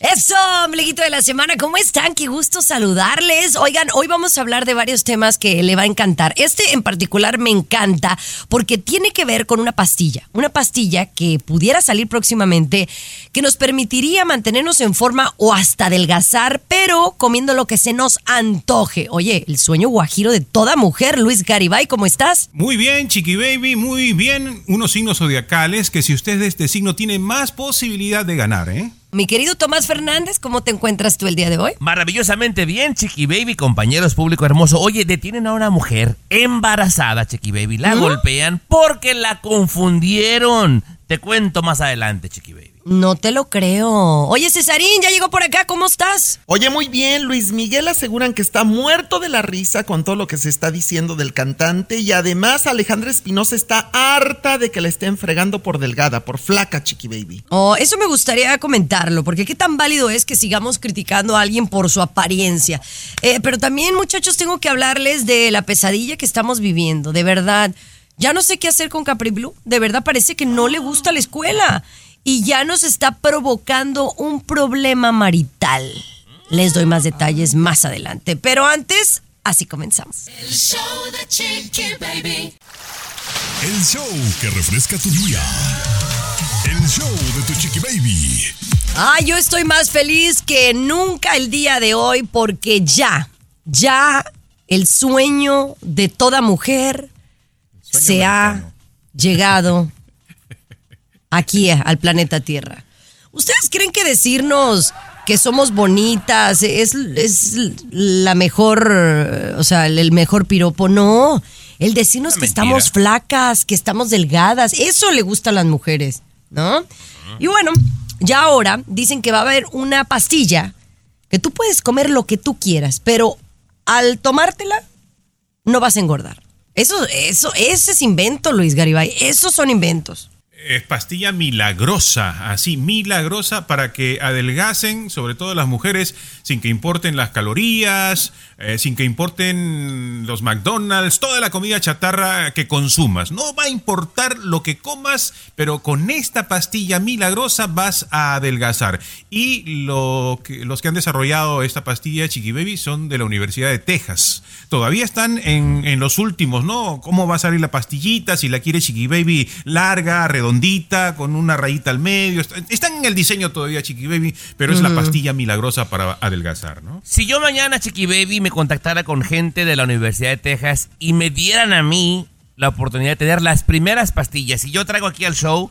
Eso, amiguito de la semana, ¿cómo están? Qué gusto saludarles. Oigan, hoy vamos a hablar de varios temas que le va a encantar. Este en particular me encanta porque tiene que ver con una pastilla. Una pastilla que pudiera salir próximamente, que nos permitiría mantenernos en forma o hasta adelgazar, pero comiendo lo que se nos antoje. Oye, el sueño guajiro de toda mujer. Luis Garibay, ¿cómo estás? Muy bien, Chiqui Baby, muy bien. Unos signos zodiacales que si usted es de este signo tiene más posibilidad de ganar, ¿eh? Mi querido Tomás Fernández, ¿cómo te encuentras tú el día de hoy? Maravillosamente bien, Chiqui Baby, compañeros, público hermoso. Oye, detienen a una mujer embarazada, Chiqui Baby. La golpean porque la confundieron. Te cuento más adelante, Chiqui Baby. No te lo creo. Oye, Cesarín, ya llegó por acá, ¿cómo estás? Oye, muy bien, Luis Miguel aseguran que está muerto de la risa con todo lo que se está diciendo del cantante y además Alejandra Espinosa está harta de que la estén fregando por delgada, por flaca, chiqui baby. Oh, eso me gustaría comentarlo, porque qué tan válido es que sigamos criticando a alguien por su apariencia. Eh, pero también, muchachos, tengo que hablarles de la pesadilla que estamos viviendo, de verdad. Ya no sé qué hacer con Capri Blue. De verdad parece que no le gusta la escuela. Y ya nos está provocando un problema marital. Les doy más detalles más adelante. Pero antes, así comenzamos. El show de Chiqui Baby. El show que refresca tu día. El show de tu chiqui baby. Ah, yo estoy más feliz que nunca el día de hoy porque ya, ya el sueño de toda mujer se ha llegado aquí al planeta Tierra. ¿Ustedes creen que decirnos que somos bonitas es, es la mejor, o sea, el, mejor piropo? No, el decirnos que mentira. estamos flacas, que estamos delgadas, eso le gusta a las mujeres, ¿no? Y bueno, ya ahora dicen que va a haber una pastilla que tú puedes comer lo que tú quieras, pero al tomártela no vas a engordar. Eso, eso, ese es invento, Luis Garibay. Esos son inventos. Es pastilla milagrosa, así, milagrosa para que adelgacen, sobre todo las mujeres, sin que importen las calorías, eh, sin que importen los McDonald's, toda la comida chatarra que consumas. No va a importar lo que comas, pero con esta pastilla milagrosa vas a adelgazar. Y lo que- los que han desarrollado esta pastilla, Chiqui Baby, son de la Universidad de Texas. Todavía están en, en los últimos, ¿no? ¿Cómo va a salir la pastillita? Si la quiere Chiqui Baby larga, redondita, con una rayita al medio. Está- Están en el diseño todavía, Chiqui Baby, pero es la pastilla milagrosa para adelgazar, ¿no? Si yo mañana, Chiqui Baby, me contactara con gente de la Universidad de Texas y me dieran a mí la oportunidad de tener las primeras pastillas y yo traigo aquí al show,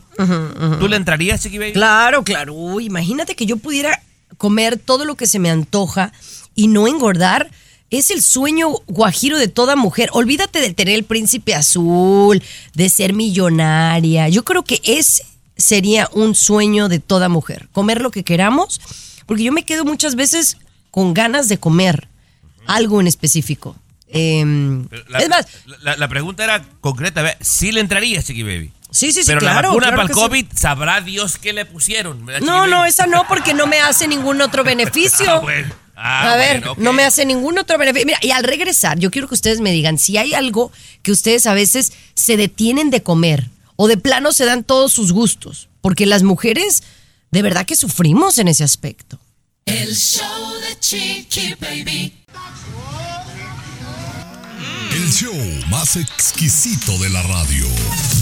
¿tú le entrarías, Chiqui Baby? Claro, claro. Uy, imagínate que yo pudiera comer todo lo que se me antoja y no engordar. Es el sueño guajiro de toda mujer. Olvídate de tener el príncipe azul, de ser millonaria. Yo creo que ese sería un sueño de toda mujer. Comer lo que queramos, porque yo me quedo muchas veces con ganas de comer algo en específico. Em, La, es más, la, la pregunta era concreta, ¿sí le entrarías, Chiqui Baby? sí, sí, sí, Pero claro. la vacuna claro para el sí. COVID, sabrá Dios qué le pusieron. ¿verdad, No, no, esa no, porque no me hace ningún otro beneficio. Ah, bueno. Ah, a ver, bueno, no me hace ningún otro beneficio. Mira, y al regresar, yo quiero que ustedes me digan si hay algo que ustedes a veces se detienen de comer o de plano se dan todos sus gustos, porque las mujeres de verdad que sufrimos en ese aspecto. El show de Chiqui Baby. El show más exquisito de la radio.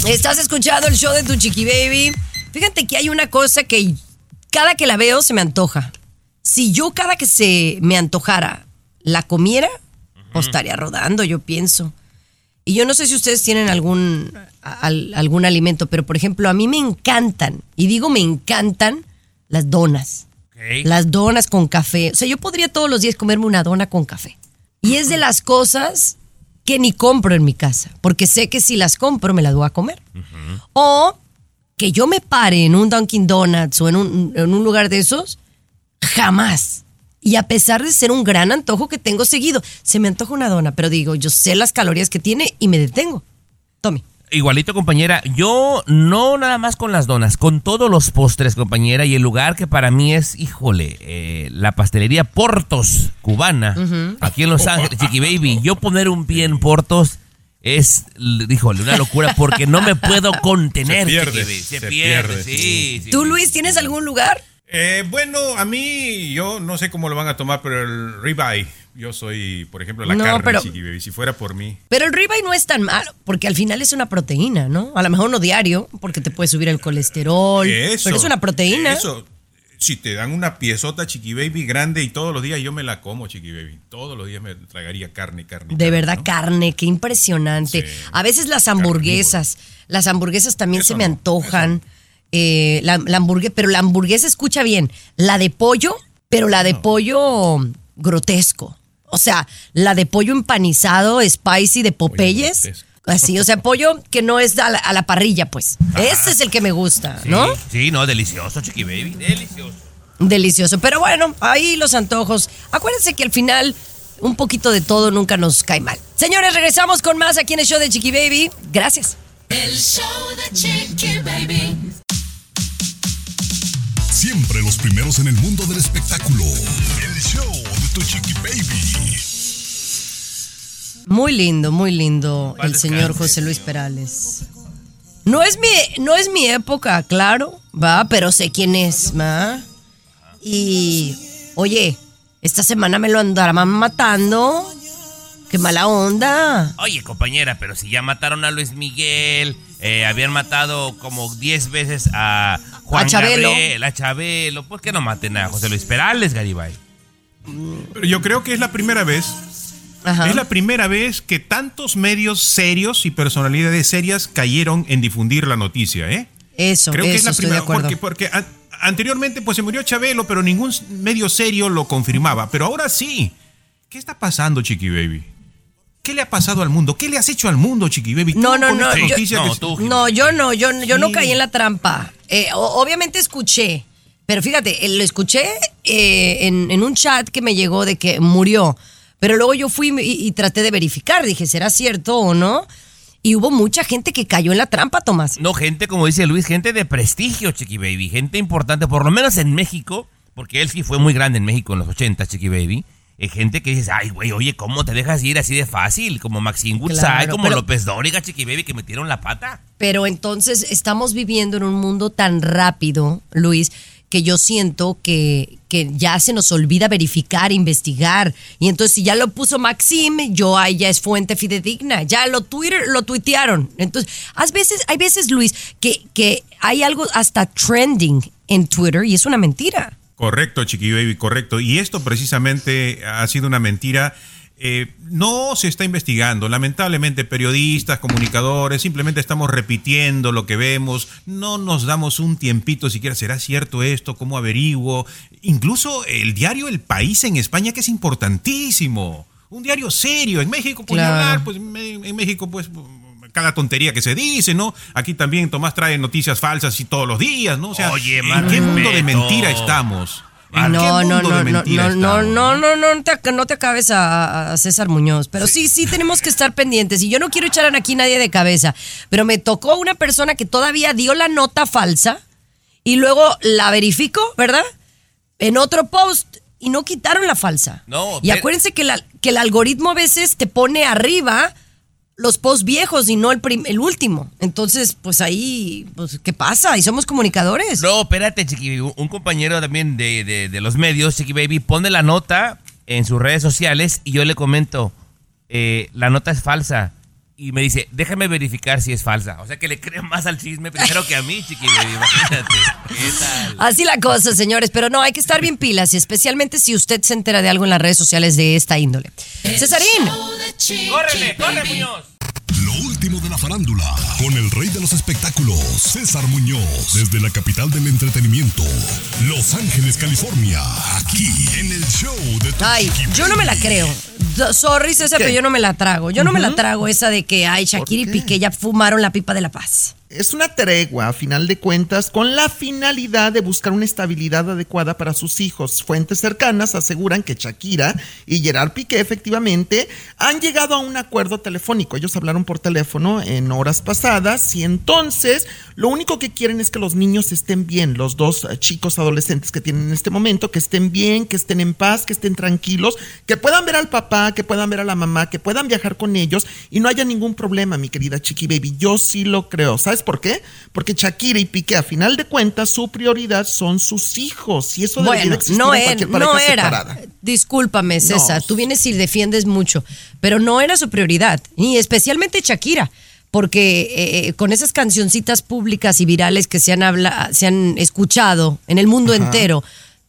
Estás escuchando el show de tu chiqui baby. Fíjate que hay una cosa que cada que la veo se me antoja. Si yo cada que se me antojara la comiera, pues estaría rodando, yo pienso. Y yo no sé si ustedes tienen algún, al- algún alimento, pero por ejemplo, a mí me encantan, y digo me encantan, las donas. Las donas con café. O sea, yo podría todos los días comerme una dona con café. Y es de las cosas que ni compro en mi casa, porque sé que si las compro me las voy a comer. O que yo me pare en un Dunkin' Donuts o en un, en un lugar de esos, jamás. Y a pesar de ser un gran antojo que tengo seguido, se me antoja una dona, pero digo, yo sé las calorías que tiene y me detengo. Tommy. Igualito, compañera. Yo no nada más con las donas, con todos los postres, compañera. Y el lugar que para mí es, híjole, eh, la pastelería Portos, cubana, aquí en Los Ángeles, Chiqui Baby. Yo poner un pie en Portos es, híjole, una locura porque no me puedo contener. Se pierde, Chiqui Baby. Se, se pierde, pierde, sí. sí. ¿Tú, Luis, tienes algún lugar? Eh, bueno, a mí, yo no sé cómo lo van a tomar, pero el ribeye, yo soy, por ejemplo, la No, carne, pero- chiqui baby, si fuera por mí. Pero el ribeye no es tan malo, porque al final es una proteína, ¿no? A lo mejor no diario, porque te puede subir el colesterol, Eso, pero es una proteína. Eso, si te dan una piezota chiqui baby grande y todos los días yo me la como, chiqui baby. Todos los días me tragaría carne, carne. De carne, verdad, ¿no? carne, qué impresionante. Sí, A veces las hamburguesas, las hamburguesas también Eso se me no, antojan. Eh, la, la hamburguesa, pero la hamburguesa escucha bien. La de pollo, pero la de pollo grotesco. O sea, la de pollo empanizado, spicy de Popeyes. Así, o sea, pollo que no es a la, a la parrilla, pues. Ese es el que me gusta, Sí, ¿no? Sí, no, delicioso, Chiqui Baby, delicioso. Delicioso. Pero bueno, ahí los antojos. Acuérdense que al final un poquito de todo nunca nos cae mal. Señores, regresamos con más aquí en el show de Chiqui Baby. Gracias. El show de Chiqui Baby. Siempre los primeros en el mundo del espectáculo. El show de tu chiqui baby. Muy lindo, muy lindo el señor José Luis Perales. No es mi, no es mi época, claro, va, pero sé quién es, va. Y, oye, esta semana me lo andarán matando. Qué mala onda. Oye, compañera, pero si ya mataron a Luis Miguel, eh, habían matado como 10 veces a Juan A Chabelo. Gabriel, a Chabelo, ¿por qué no maten a José Luis Perales, Garibay? Pero yo creo que es la primera vez Ajá. Es la primera vez que tantos medios serios y personalidades serias cayeron en difundir la noticia, ¿eh? Eso, Creo que es la primera, porque, porque an- anteriormente pues se murió Chabelo, pero ningún medio serio lo confirmaba. Pero ahora sí. ¿Qué está pasando, Chiqui Baby? ¿Qué le ha pasado al mundo? ¿Qué le has hecho al mundo, Chiqui Baby? No, no, no, yo- No, que- tú. No, yo no, yo, yo no caí en la trampa. Eh, o- obviamente escuché, pero fíjate, eh, lo escuché eh, en, en un chat que me llegó de que murió. Pero luego yo fui y, y traté de verificar, dije, ¿será cierto o no? Y hubo mucha gente que cayó en la trampa, Tomás. No, gente, como dice Luis, gente de prestigio, Chiqui Baby, gente importante, por lo menos en México, porque él sí fue muy grande en México en los 80, Chiqui Baby. Eh, gente que dice, ay, güey, oye, ¿cómo te dejas ir así de fácil? Como Maxine Woodside, Claro, como pero- López Dóriga, Chiqui Baby, que metieron la pata. Pero entonces estamos viviendo en un mundo tan rápido, Luis, que yo siento que, que ya se nos olvida verificar, investigar. Y entonces si ya lo puso Maxim, yo ahí ya es fuente fidedigna. Ya lo Twitter, lo tuitearon. Entonces, hay veces, hay veces, Luis, que, que hay algo hasta trending en Twitter y es una mentira. Correcto, Chiqui Baby, correcto. Y esto precisamente ha sido una mentira. Eh, no se está investigando. Lamentablemente, periodistas, comunicadores, simplemente estamos repitiendo lo que vemos. No nos damos un tiempito siquiera. ¿Será cierto esto? ¿Cómo averiguo? Incluso el diario El País en España, que es importantísimo. Un diario serio. En México, pues, Claro. hablar, pues en México, pues cada tontería que se dice, ¿no? Aquí también Tomás trae noticias falsas y todos los días, ¿no? O sea, Oye, ¿en qué mundo de mentira estamos? ¿En qué No, no, mundo no, de no, no, no, no, no, no, no te, no te acabes a, a César Muñoz. Pero sí, sí tenemos que estar pendientes. Y yo no quiero echar aquí nadie de cabeza. Pero me tocó una persona que todavía dio la nota falsa y luego la verificó, ¿verdad? En otro post y no quitaron la falsa. No, y acuérdense que, la- que el algoritmo a veces te pone arriba los posts viejos y no el, prim- el último. Entonces, pues ahí, pues, ¿qué pasa? Y somos comunicadores. No, espérate, Chiqui Baby. Un- compañero también de, de- de los medios, Chiqui Baby, pone la nota en sus redes sociales y yo le comento, eh, la nota es falsa. Y me dice, déjame verificar si es falsa. O sea que le creo más al chisme primero que a mí, Chiqui Baby. Imagínate. ¿Qué tal? Así la cosa, señores, pero no, hay que estar bien pilas, y especialmente si usted se entera de algo en las redes sociales de esta índole. Cesarín, ¡Córrele, corre. Muñoz! Lo último de la farándula, con el rey de los espectáculos, César Muñoz, desde la capital del entretenimiento, Los Ángeles, California, aquí en el show de Tu ay, Chiqui yo no me la creo. So- Sorry, César, ¿Qué? pero yo no me la trago. Yo no me la trago esa de que, ay, Shakira y qué? Piqué ya fumaron la pipa de la paz. Es una tregua, a final de cuentas, con la finalidad de buscar una estabilidad adecuada para sus hijos. Fuentes cercanas aseguran que Shakira y Gerard Piqué efectivamente han llegado a un acuerdo telefónico. Ellos hablaron por teléfono en horas pasadas y entonces lo único que quieren es que los niños estén bien, los dos chicos adolescentes que tienen en este momento, que estén bien, que estén en paz, que estén tranquilos, que puedan ver al papá, que puedan ver a la mamá, que puedan viajar con ellos y no haya ningún problema, mi querida Chiqui Baby. Yo sí lo creo. ¿Sabes por qué? Porque Shakira y Piqué, a final de cuentas, su prioridad son sus hijos y eso debería Bueno, existir no, en era, cualquier pareja no era. separada. Discúlpame, César. Tú vienes y defiendes mucho, pero no era su prioridad, y especialmente Shakira. Porque eh, eh, con esas cancioncitas públicas y virales que se han, habla, se han escuchado en el mundo entero,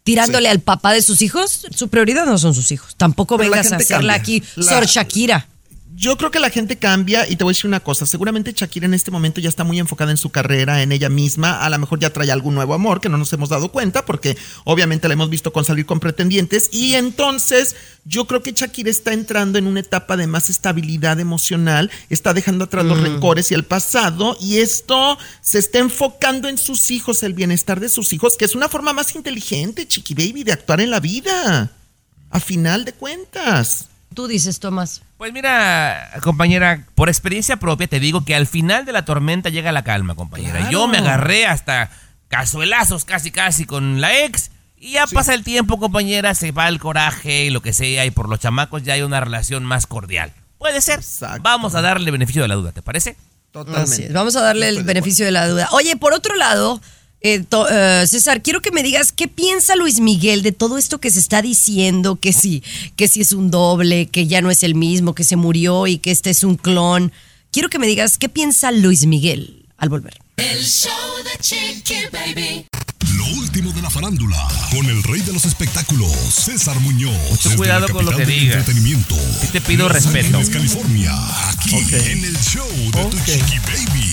tirándole al papá de sus hijos, su prioridad no son sus hijos. Tampoco Pero vengas a hacerla cambia. aquí, La- Sor Shakira. Yo creo que la gente cambia y te voy a decir una cosa, seguramente Shakira en este momento ya está muy enfocada en su carrera, en ella misma, a lo mejor ya trae algún nuevo amor que no nos hemos dado cuenta porque obviamente la hemos visto con salir con pretendientes y entonces yo creo que Shakira está entrando en una etapa de más estabilidad emocional, está dejando atrás los rencores y el pasado y esto se está enfocando en sus hijos, el bienestar de sus hijos, que es una forma más inteligente, Chiqui Baby, de actuar en la vida, a final de cuentas. Tú dices, Tomás. Pues mira, compañera, por experiencia propia te digo que al final de la tormenta llega la calma, compañera. Claro. Yo me agarré hasta cazuelazos casi casi con la ex y ya pasa el tiempo, compañera, se va el coraje y lo que sea y por los chamacos ya hay una relación más cordial. Puede ser. Exacto. Vamos a darle beneficio de la duda, ¿te parece? Totalmente. Vamos a darle el beneficio de la duda. Oye, por otro lado, eh, to- eh, César, quiero que me digas qué piensa Luis Miguel de todo esto que se está diciendo, que sí, que sí es un doble, que ya no es el mismo, que se murió y que este es un clon. Quiero que me digas qué piensa Luis Miguel al volver. El show de Chiqui Baby. Lo último de la farándula, con el rey de los espectáculos, César Muñoz. Mucho cuidado con lo que digas. entretenimiento. Sí te pido Los respeto. Ángeles, California, aquí en el show de tu Chiqui Baby.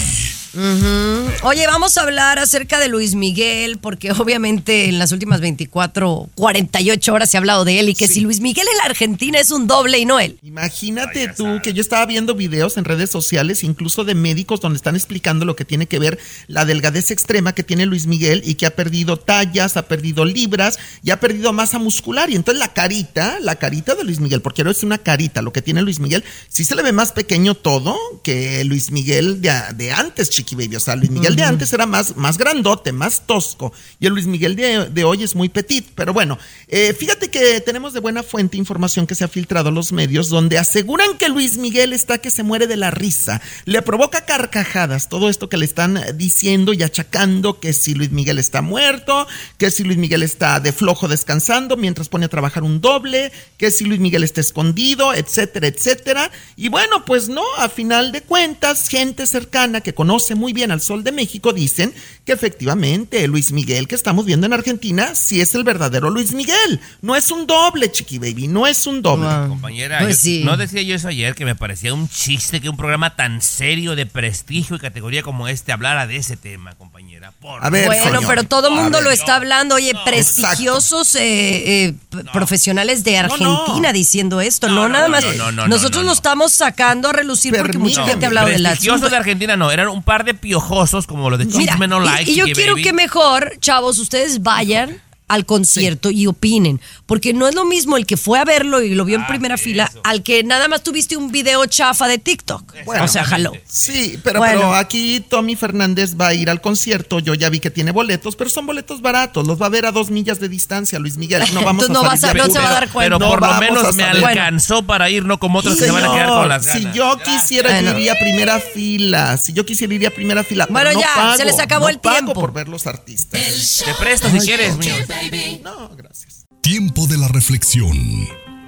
Oye, vamos a hablar acerca de Luis Miguel, porque obviamente en las últimas 24, 48 horas se ha hablado de él y que si Luis Miguel en la Argentina es un doble y no él. Imagínate tú que yo estaba viendo videos en redes sociales, incluso de médicos, donde están explicando lo que tiene que ver la delgadez extrema que tiene Luis Miguel y que ha perdido tallas, ha perdido libras y ha perdido masa muscular. Y entonces la carita, la carita de Luis Miguel, porque ahora es una carita, lo que tiene Luis Miguel, sí se le ve más pequeño todo que Luis Miguel de, de antes, Chiqui Baby. O sea, Luis Miguel de antes era más, más grandote, más tosco. Y el Luis Miguel de, de hoy es muy petit. Pero bueno, eh, fíjate que tenemos de buena fuente información que se ha filtrado a los medios donde aseguran que Luis Miguel está que se muere de la risa. Le provoca carcajadas todo esto que le están diciendo y achacando que si Luis Miguel está muerto, que si Luis Miguel está de flojo descansando mientras pone a trabajar un doble, que si Luis Miguel está escondido, etcétera, etcétera. Y bueno, pues no, a final de cuentas, gente cercana que conoce muy bien al Sol de México dicen que efectivamente Luis Miguel que estamos viendo en Argentina sí es el verdadero Luis Miguel. No es un doble, chiqui baby, no es un doble. Wow. Compañera, Pues yo- sí. no decía yo eso ayer, que me parecía un chiste que un programa tan serio de prestigio y categoría como este hablara de ese tema, compañera. Por A ver, Bueno, señor. pero todo el mundo ver. lo está hablando. Oye, prestigiosos eh, eh, profesionales de No, Argentina no. diciendo esto. No, No, no, nada no, más. no, no, no, Nosotros no, lo no. estamos sacando a relucir porque mucha gente ha hablado de la Prestigiosos de Argentina no, eran un par de piojosos como los de Mira, Chisme No y- Like. y, yo Chiqui quiero Baby. que mejor, chavos, ustedes vayan al concierto y opinen, porque no es lo mismo el que fue a verlo y lo vio en Ah, primera eso. fila al que nada más tuviste un video chafa de TikTok. Bueno, o sea, jaló. Sí, pero, Bueno. pero aquí Tommy Fernández va a ir al concierto. Yo ya vi que tiene boletos, pero son boletos baratos. Los va a ver a dos millas de distancia, Luis Miguel. No vamos Entonces no a vas a- no se va a dar cuenta. Pero No por lo menos me alcanzó para ir, no como otros que se van a quedar con las ganas. si yo quisiera, yo Bueno. iría a primera fila. Si yo quisiera, iría a primera fila. pero Bueno, no ya, pago, se les acabó no el pago tiempo. por ver los artistas. Te presto si de quieres, Muñoz. Baby. No, gracias. Tiempo de la reflexión.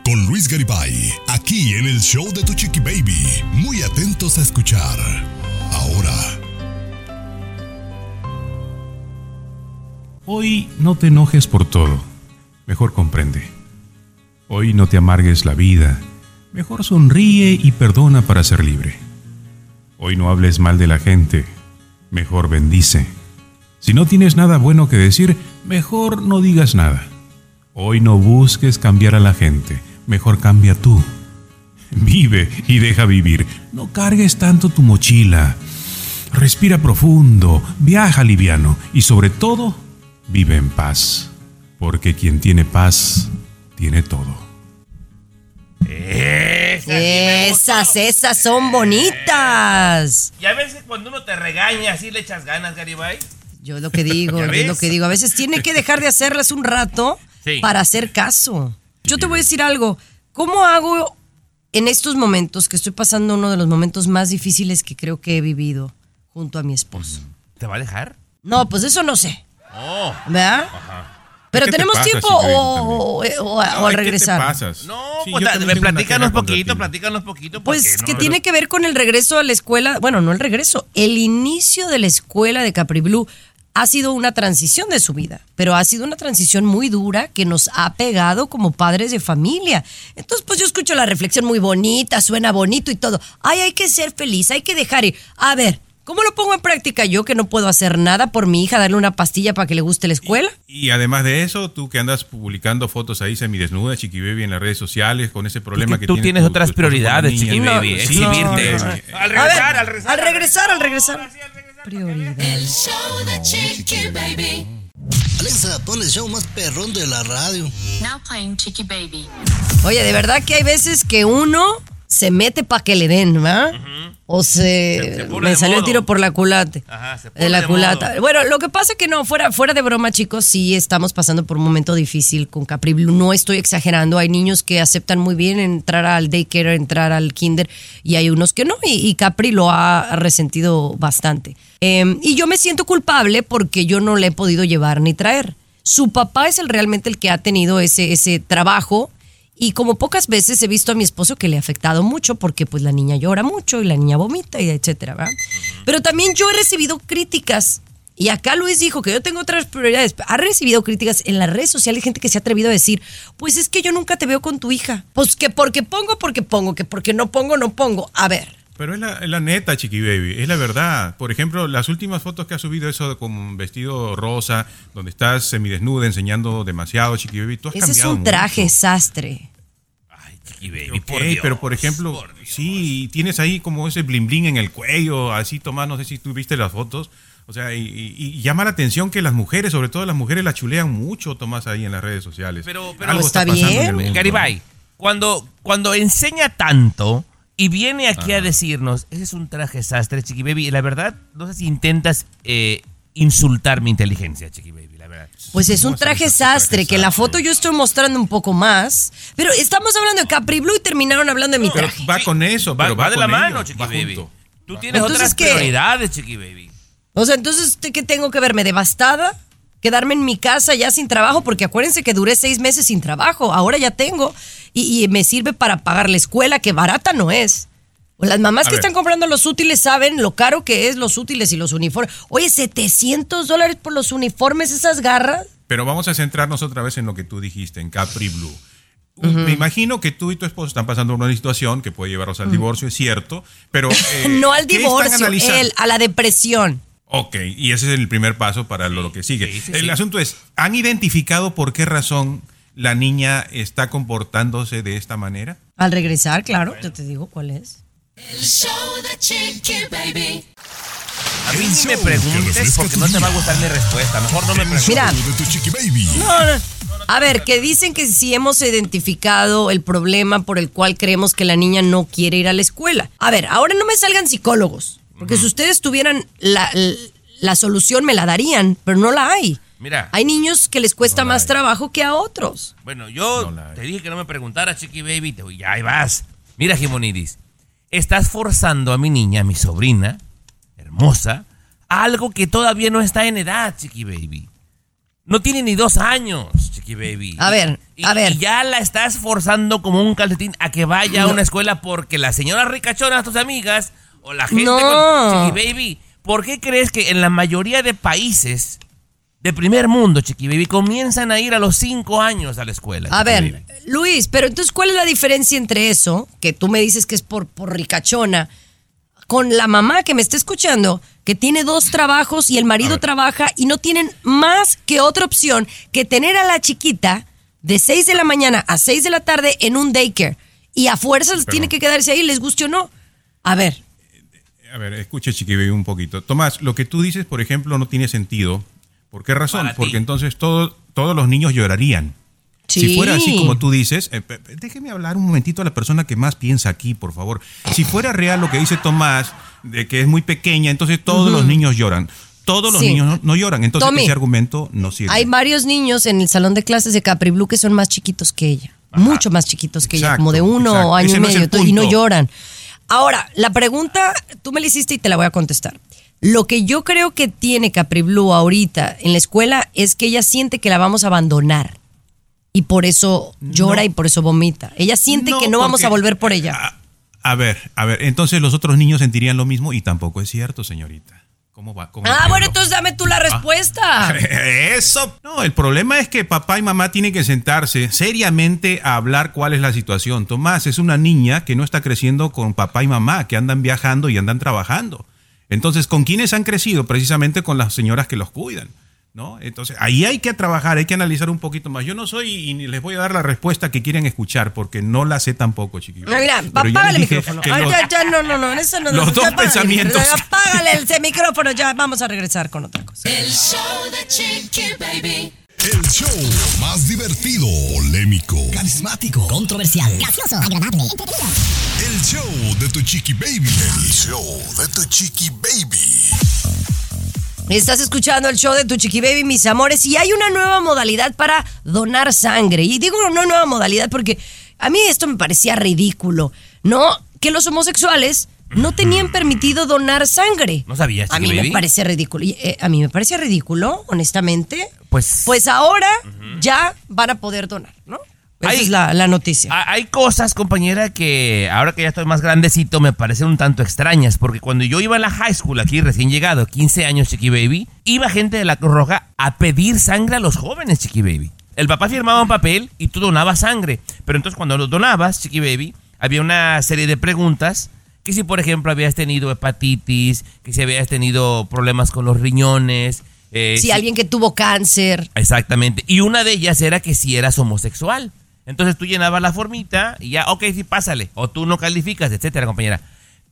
Con Luis Garibay, aquí en el show de tu Chiqui Baby. Muy atentos a escuchar. Ahora, Hoy no te enojes por todo. Mejor comprende. Hoy no te amargues la vida. Mejor sonríe y perdona para ser libre. Hoy no hables mal de la gente. Mejor bendice. Si no tienes nada bueno que decir, mejor no digas nada. Hoy no busques cambiar a la gente. Mejor cambia tú. Vive y deja vivir. No cargues tanto tu mochila. Respira profundo, viaja liviano y sobre todo, vive en paz. Porque quien tiene paz, tiene todo. Esas, esas son bonitas. Y a veces cuando uno te regaña, así le echas ganas, Garibay. Yo lo que digo, ¿Ya yo lo que digo. A veces tiene que dejar de hacerlas un rato Sí. para hacer caso. Yo te voy a decir algo. ¿Cómo hago en estos momentos que estoy pasando uno de los momentos más difíciles que creo que he vivido junto a mi esposo? ¿Te va a dejar? No, pues eso no sé. Oh. ¿Verdad? Pero ¿Qué te tenemos pasa, tiempo o, o- o- o al regresar. ¿Qué te pasas? No, Sí, pues platícanos poquito, platícanos poquito. Pues que no- tiene que ver con el regreso a la escuela, bueno, no el regreso, el inicio de la escuela de Capri Blue ha sido una transición de su vida, pero ha sido una transición muy dura que nos ha pegado como padres de familia. Entonces, pues yo escucho la reflexión muy bonita, suena bonito y todo. Ay, hay que ser feliz, hay que dejar ir. A ver, ¿cómo lo pongo en práctica yo que no puedo hacer nada por mi hija, darle una pastilla para que le guste la escuela? Y además de eso, tú que andas publicando fotos ahí semidesnuda, Chiqui Baby, en las redes sociales, con ese problema que tú tiene tienes otras esposo con la prioridades, niña. Chiqui No, Baby. no, exhibirte. no, no. Al A ver, regresar, al regresar. al regresar, al regresar. Prioridad. El show de Chiqui Baby. Alexa, pon el show más perrón de la radio. Now playing Chicky Baby. Oye, de verdad que hay veces que uno se mete para que le den, ¿va? O se, Se- se pone me salió el tiro por la culata. Ajá, se de la de culata. modo. Bueno, lo que pasa que no, fuera, fuera de broma, chicos, sí estamos pasando por un momento difícil con Capri Blue. No estoy exagerando. Hay niños que aceptan muy bien entrar al daycare, entrar al kinder, y hay unos que no. Y, y Capri lo ha resentido bastante. Eh, y yo me siento culpable porque yo no le he podido llevar ni traer. Su papá es el realmente el que ha tenido ese, ese trabajo y como pocas veces he visto a mi esposo que le ha afectado mucho porque pues la niña llora mucho y la niña vomita y etcétera, ¿verdad? Pero también yo he recibido críticas. Y acá Luis dijo que yo tengo otras prioridades. Ha recibido críticas en las redes sociales, gente que se ha atrevido a decir, pues es que yo nunca te veo con tu hija. Pues que porque pongo, porque pongo, que porque no pongo, no pongo. A ver, Pero es la, es la neta, Chiqui Baby, es la verdad. Por ejemplo, las últimas fotos que has subido, eso con un vestido rosa, donde estás semidesnuda, enseñando demasiado, Chiqui Baby, tú has ese es cambiado un traje mucho. sastre. Ay, Chicky Baby, Ok, por Dios, pero por ejemplo, por sí, tienes ahí como ese bling bling en el cuello, así Tomás, no sé si tú viste las fotos. O sea, y, y- y llama la atención que las mujeres, sobre todo las mujeres, la chulean mucho, Tomás, ahí en las redes sociales. Pero- pero- Algo está pasando en bien. el mundo, Garibay, cuando, cuando enseña tanto y viene aquí a decirnos, ese es un traje sastre, Chiqui Baby, y la verdad, no sé si intentas eh, insultar mi inteligencia, Chiqui Baby, la verdad. Pues es un ¿Cómo se traje sastre, que la foto yo estoy mostrando un poco más. Pero estamos hablando de Capri Blue y terminaron hablando de mi Pero traje. va con eso, Va, pero va de la mano, Chiqui Baby. junto. Tú tienes Entonces, otras ¿qué? prioridades, Chiqui Baby. O sea, entonces, ¿qué tengo que verme? ¿Devastada? ¿Quedarme en mi casa ya sin trabajo? Porque acuérdense que duré seis meses sin trabajo. Ahora ya tengo. Y, y me sirve para pagar la escuela, que barata no es. Las mamás A que ver. están comprando los útiles saben lo caro que es los útiles y los uniformes. Oye, 700 dólares por los uniformes, esas garras. Pero vamos a centrarnos otra vez en lo que tú dijiste, en Capri Blue. Me imagino que tú y tu esposo están pasando por una situación que puede llevarlos al divorcio, es cierto, pero... eh, no al ¿qué están divorcio, él, a la depresión. Ok, y ese es el primer paso para lo, lo que sigue. sí, sí, el sí. asunto es, ¿han identificado por qué razón la niña está comportándose de esta manera? Al regresar, claro, yo te digo cuál es. El show de Chiqui Baby. A mí ni me preguntes porque no te va a gustar mi respuesta. Mejor no me preguntes. Mira. No, no. A ver, que dicen que si hemos identificado el problema por el cual creemos que la niña no quiere ir a la escuela. A ver, ahora no me salgan psicólogos, porque si ustedes tuvieran la, la solución me la darían, pero no la hay. Mira. Hay niños que les cuesta más trabajo que a otros. Bueno, yo No te dije que no me preguntara, Chiqui Baby. Te, ya ahí vas. Mira, Jimonidis. Estás forzando a mi niña, a mi sobrina, hermosa, a algo que todavía no está en edad, Chiqui Baby. No tiene ni dos años, Chiqui Baby. A ver, Y- a ver. y ya la estás forzando como un calcetín a que vaya a una escuela porque la señora ricachona, tus amigas, o la gente No. con... Chiqui Baby, ¿por qué crees que en la mayoría de países de primer mundo, Chiqui Baby, comienzan a ir a los cinco años a la escuela? A ver, Baby? Luis, pero entonces, ¿cuál es la diferencia entre eso, que tú me dices que es por, por ricachona, con la mamá que me está escuchando, que tiene dos trabajos y el marido trabaja y no tienen más que otra opción que tener a la chiquita de 6 de la mañana a 6 de la tarde en un daycare? y a fuerzas Pero- tiene que quedarse ahí, les guste o no. A ver, A ver, escuche, Chiqui Baby, un poquito. Tomás, lo que tú dices, por ejemplo, no tiene sentido. ¿Por qué razón? Para ti. Porque entonces todo- todos los niños llorarían. Sí. Si fuera así como tú dices, eh, déjeme hablar un momentito a la persona que más piensa aquí, por favor. Si fuera real lo que dice Tomás, de que es muy pequeña, entonces todos los niños lloran. Todos los Sí. niños no, no lloran, entonces Tommy, ese argumento no sirve. hay varios niños en el salón de clases de Capri Blue que son más chiquitos que ella. Mucho más chiquitos que ella, como de uno exacto. año Ese y medio, y no lloran. Ahora, la pregunta, tú me la hiciste y te la voy a contestar. Lo que yo creo que tiene Capri Blue ahorita en la escuela es que ella siente que la vamos a abandonar. Y por eso llora y por eso vomita. Ella siente No, que no vamos porque- a volver por ella. A, a ver, a ver, entonces los otros niños sentirían lo mismo y tampoco es cierto, señorita. ¿Cómo va? ¿Cómo Ah, bueno, entonces dame tú la respuesta. Eso. No, el problema es que papá y mamá tienen que sentarse seriamente a hablar cuál es la situación. Tomás es una niña que no está creciendo con papá y mamá, que andan viajando y andan trabajando. Entonces, ¿con quiénes han crecido? Precisamente con las señoras que los cuidan. ¿No? Entonces, ahí hay que trabajar, hay que analizar un poquito más. Yo no soy y ni les voy a dar la respuesta que quieren escuchar porque no la sé tampoco, chiquillos. No, mira, Pero ya apágale el micrófono. Ay, los- ya, ya, no, no, no, eso no. los ya dos apágale, pensamientos. Apágale el micrófono, ya vamos a regresar con otra cosa. El show de Chiqui Baby. El show más divertido, polémico, Carismático, controversial. gracioso, agradable, el show de tu chiqui baby. El show de tu chiqui baby. Estás escuchando el show de Tu Chiqui Baby, mis amores, y hay una nueva modalidad para donar sangre. Y digo una nueva modalidad porque a mí esto me parecía ridículo, ¿no? Que los homosexuales no tenían permitido donar sangre. ¿No sabías, A mí me parece ridículo. Y, eh, a mí me parece ridículo, honestamente. Pues- Pues ahora ya van a poder donar, ¿no? Esa Ay. es la, la noticia. Ha- Hay cosas, compañera, que ahora que ya estoy más grandecito me parecen un tanto extrañas, porque cuando yo iba a la high school aquí recién llegado, 15 años, Chiqui Baby, iba gente de la Cruz Roja a pedir sangre a los jóvenes, Chiqui Baby. El papá firmaba un papel y tú donabas sangre, pero entonces cuando lo donabas, Chiqui Baby, había una serie de preguntas que si por ejemplo habías tenido hepatitis, que si habías tenido problemas con los riñones, eh, si alguien que tuvo cáncer. Exactamente. Y una de ellas era que si eras homosexual. Entonces tú llenabas la formita y ya, ok, sí, pásale. O tú no calificas, etcétera, compañera.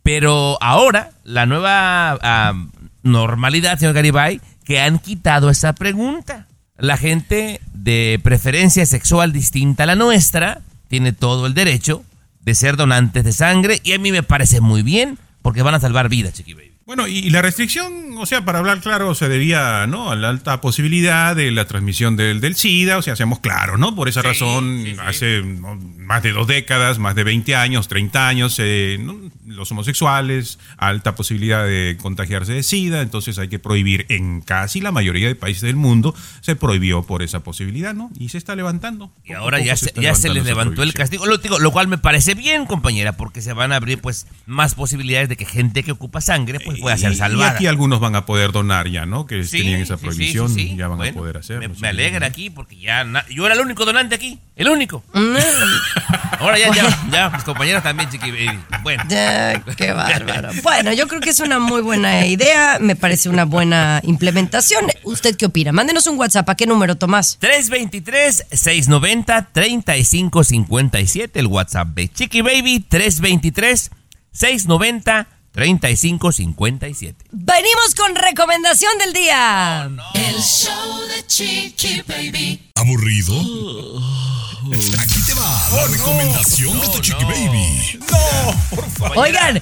Pero ahora, la nueva normalidad, señor Garibay, que han quitado esa pregunta. La gente de preferencia sexual distinta a la nuestra tiene todo el derecho de ser donantes de sangre y a mí me parece muy bien porque van a salvar vidas, Chiqui Baby. Bueno, y, la restricción, o sea, para hablar claro, se debía ¿no? a la alta posibilidad de la transmisión del, del SIDA, o sea, seamos claros, ¿no? Por esa Sí, razón, sí, sí. hace ¿no? más de dos décadas, más de 20 años, 30 años, eh, ¿no? los homosexuales, alta posibilidad de contagiarse de SIDA, entonces hay que prohibir en casi la mayoría de países del mundo, se prohibió por esa posibilidad, ¿no? Y se está levantando. Y ahora ya se, ya se les levantó el castigo, lo, digo, lo cual me parece bien, compañera, porque se van a abrir pues más posibilidades de que gente que ocupa sangre pues pueda ser Y- salvada. Y aquí algunos van a poder donar ya, ¿no? Que Sí, tenían esa sí, sí, prohibición, sí, sí. ya van Bueno, a poder hacerlo. Me, me alegra aquí porque ya na- yo era el único donante aquí, el único. Mm. Ahora ya, ya, ya, mis compañeros también, chiqui baby. Bueno. Ya, qué bárbaro. Bueno, yo creo que es una muy buena idea, me parece una buena implementación. ¿Usted qué opina? Mándenos un WhatsApp. ¿A qué número, Tomás? 323-690-3557, el WhatsApp de Chiqui Baby, 323-690-3557. Venimos con recomendación del día. El show de Chiqui Baby. ¿Aburrido? Aquí te va la recomendación de tu chiqui baby. Oigan,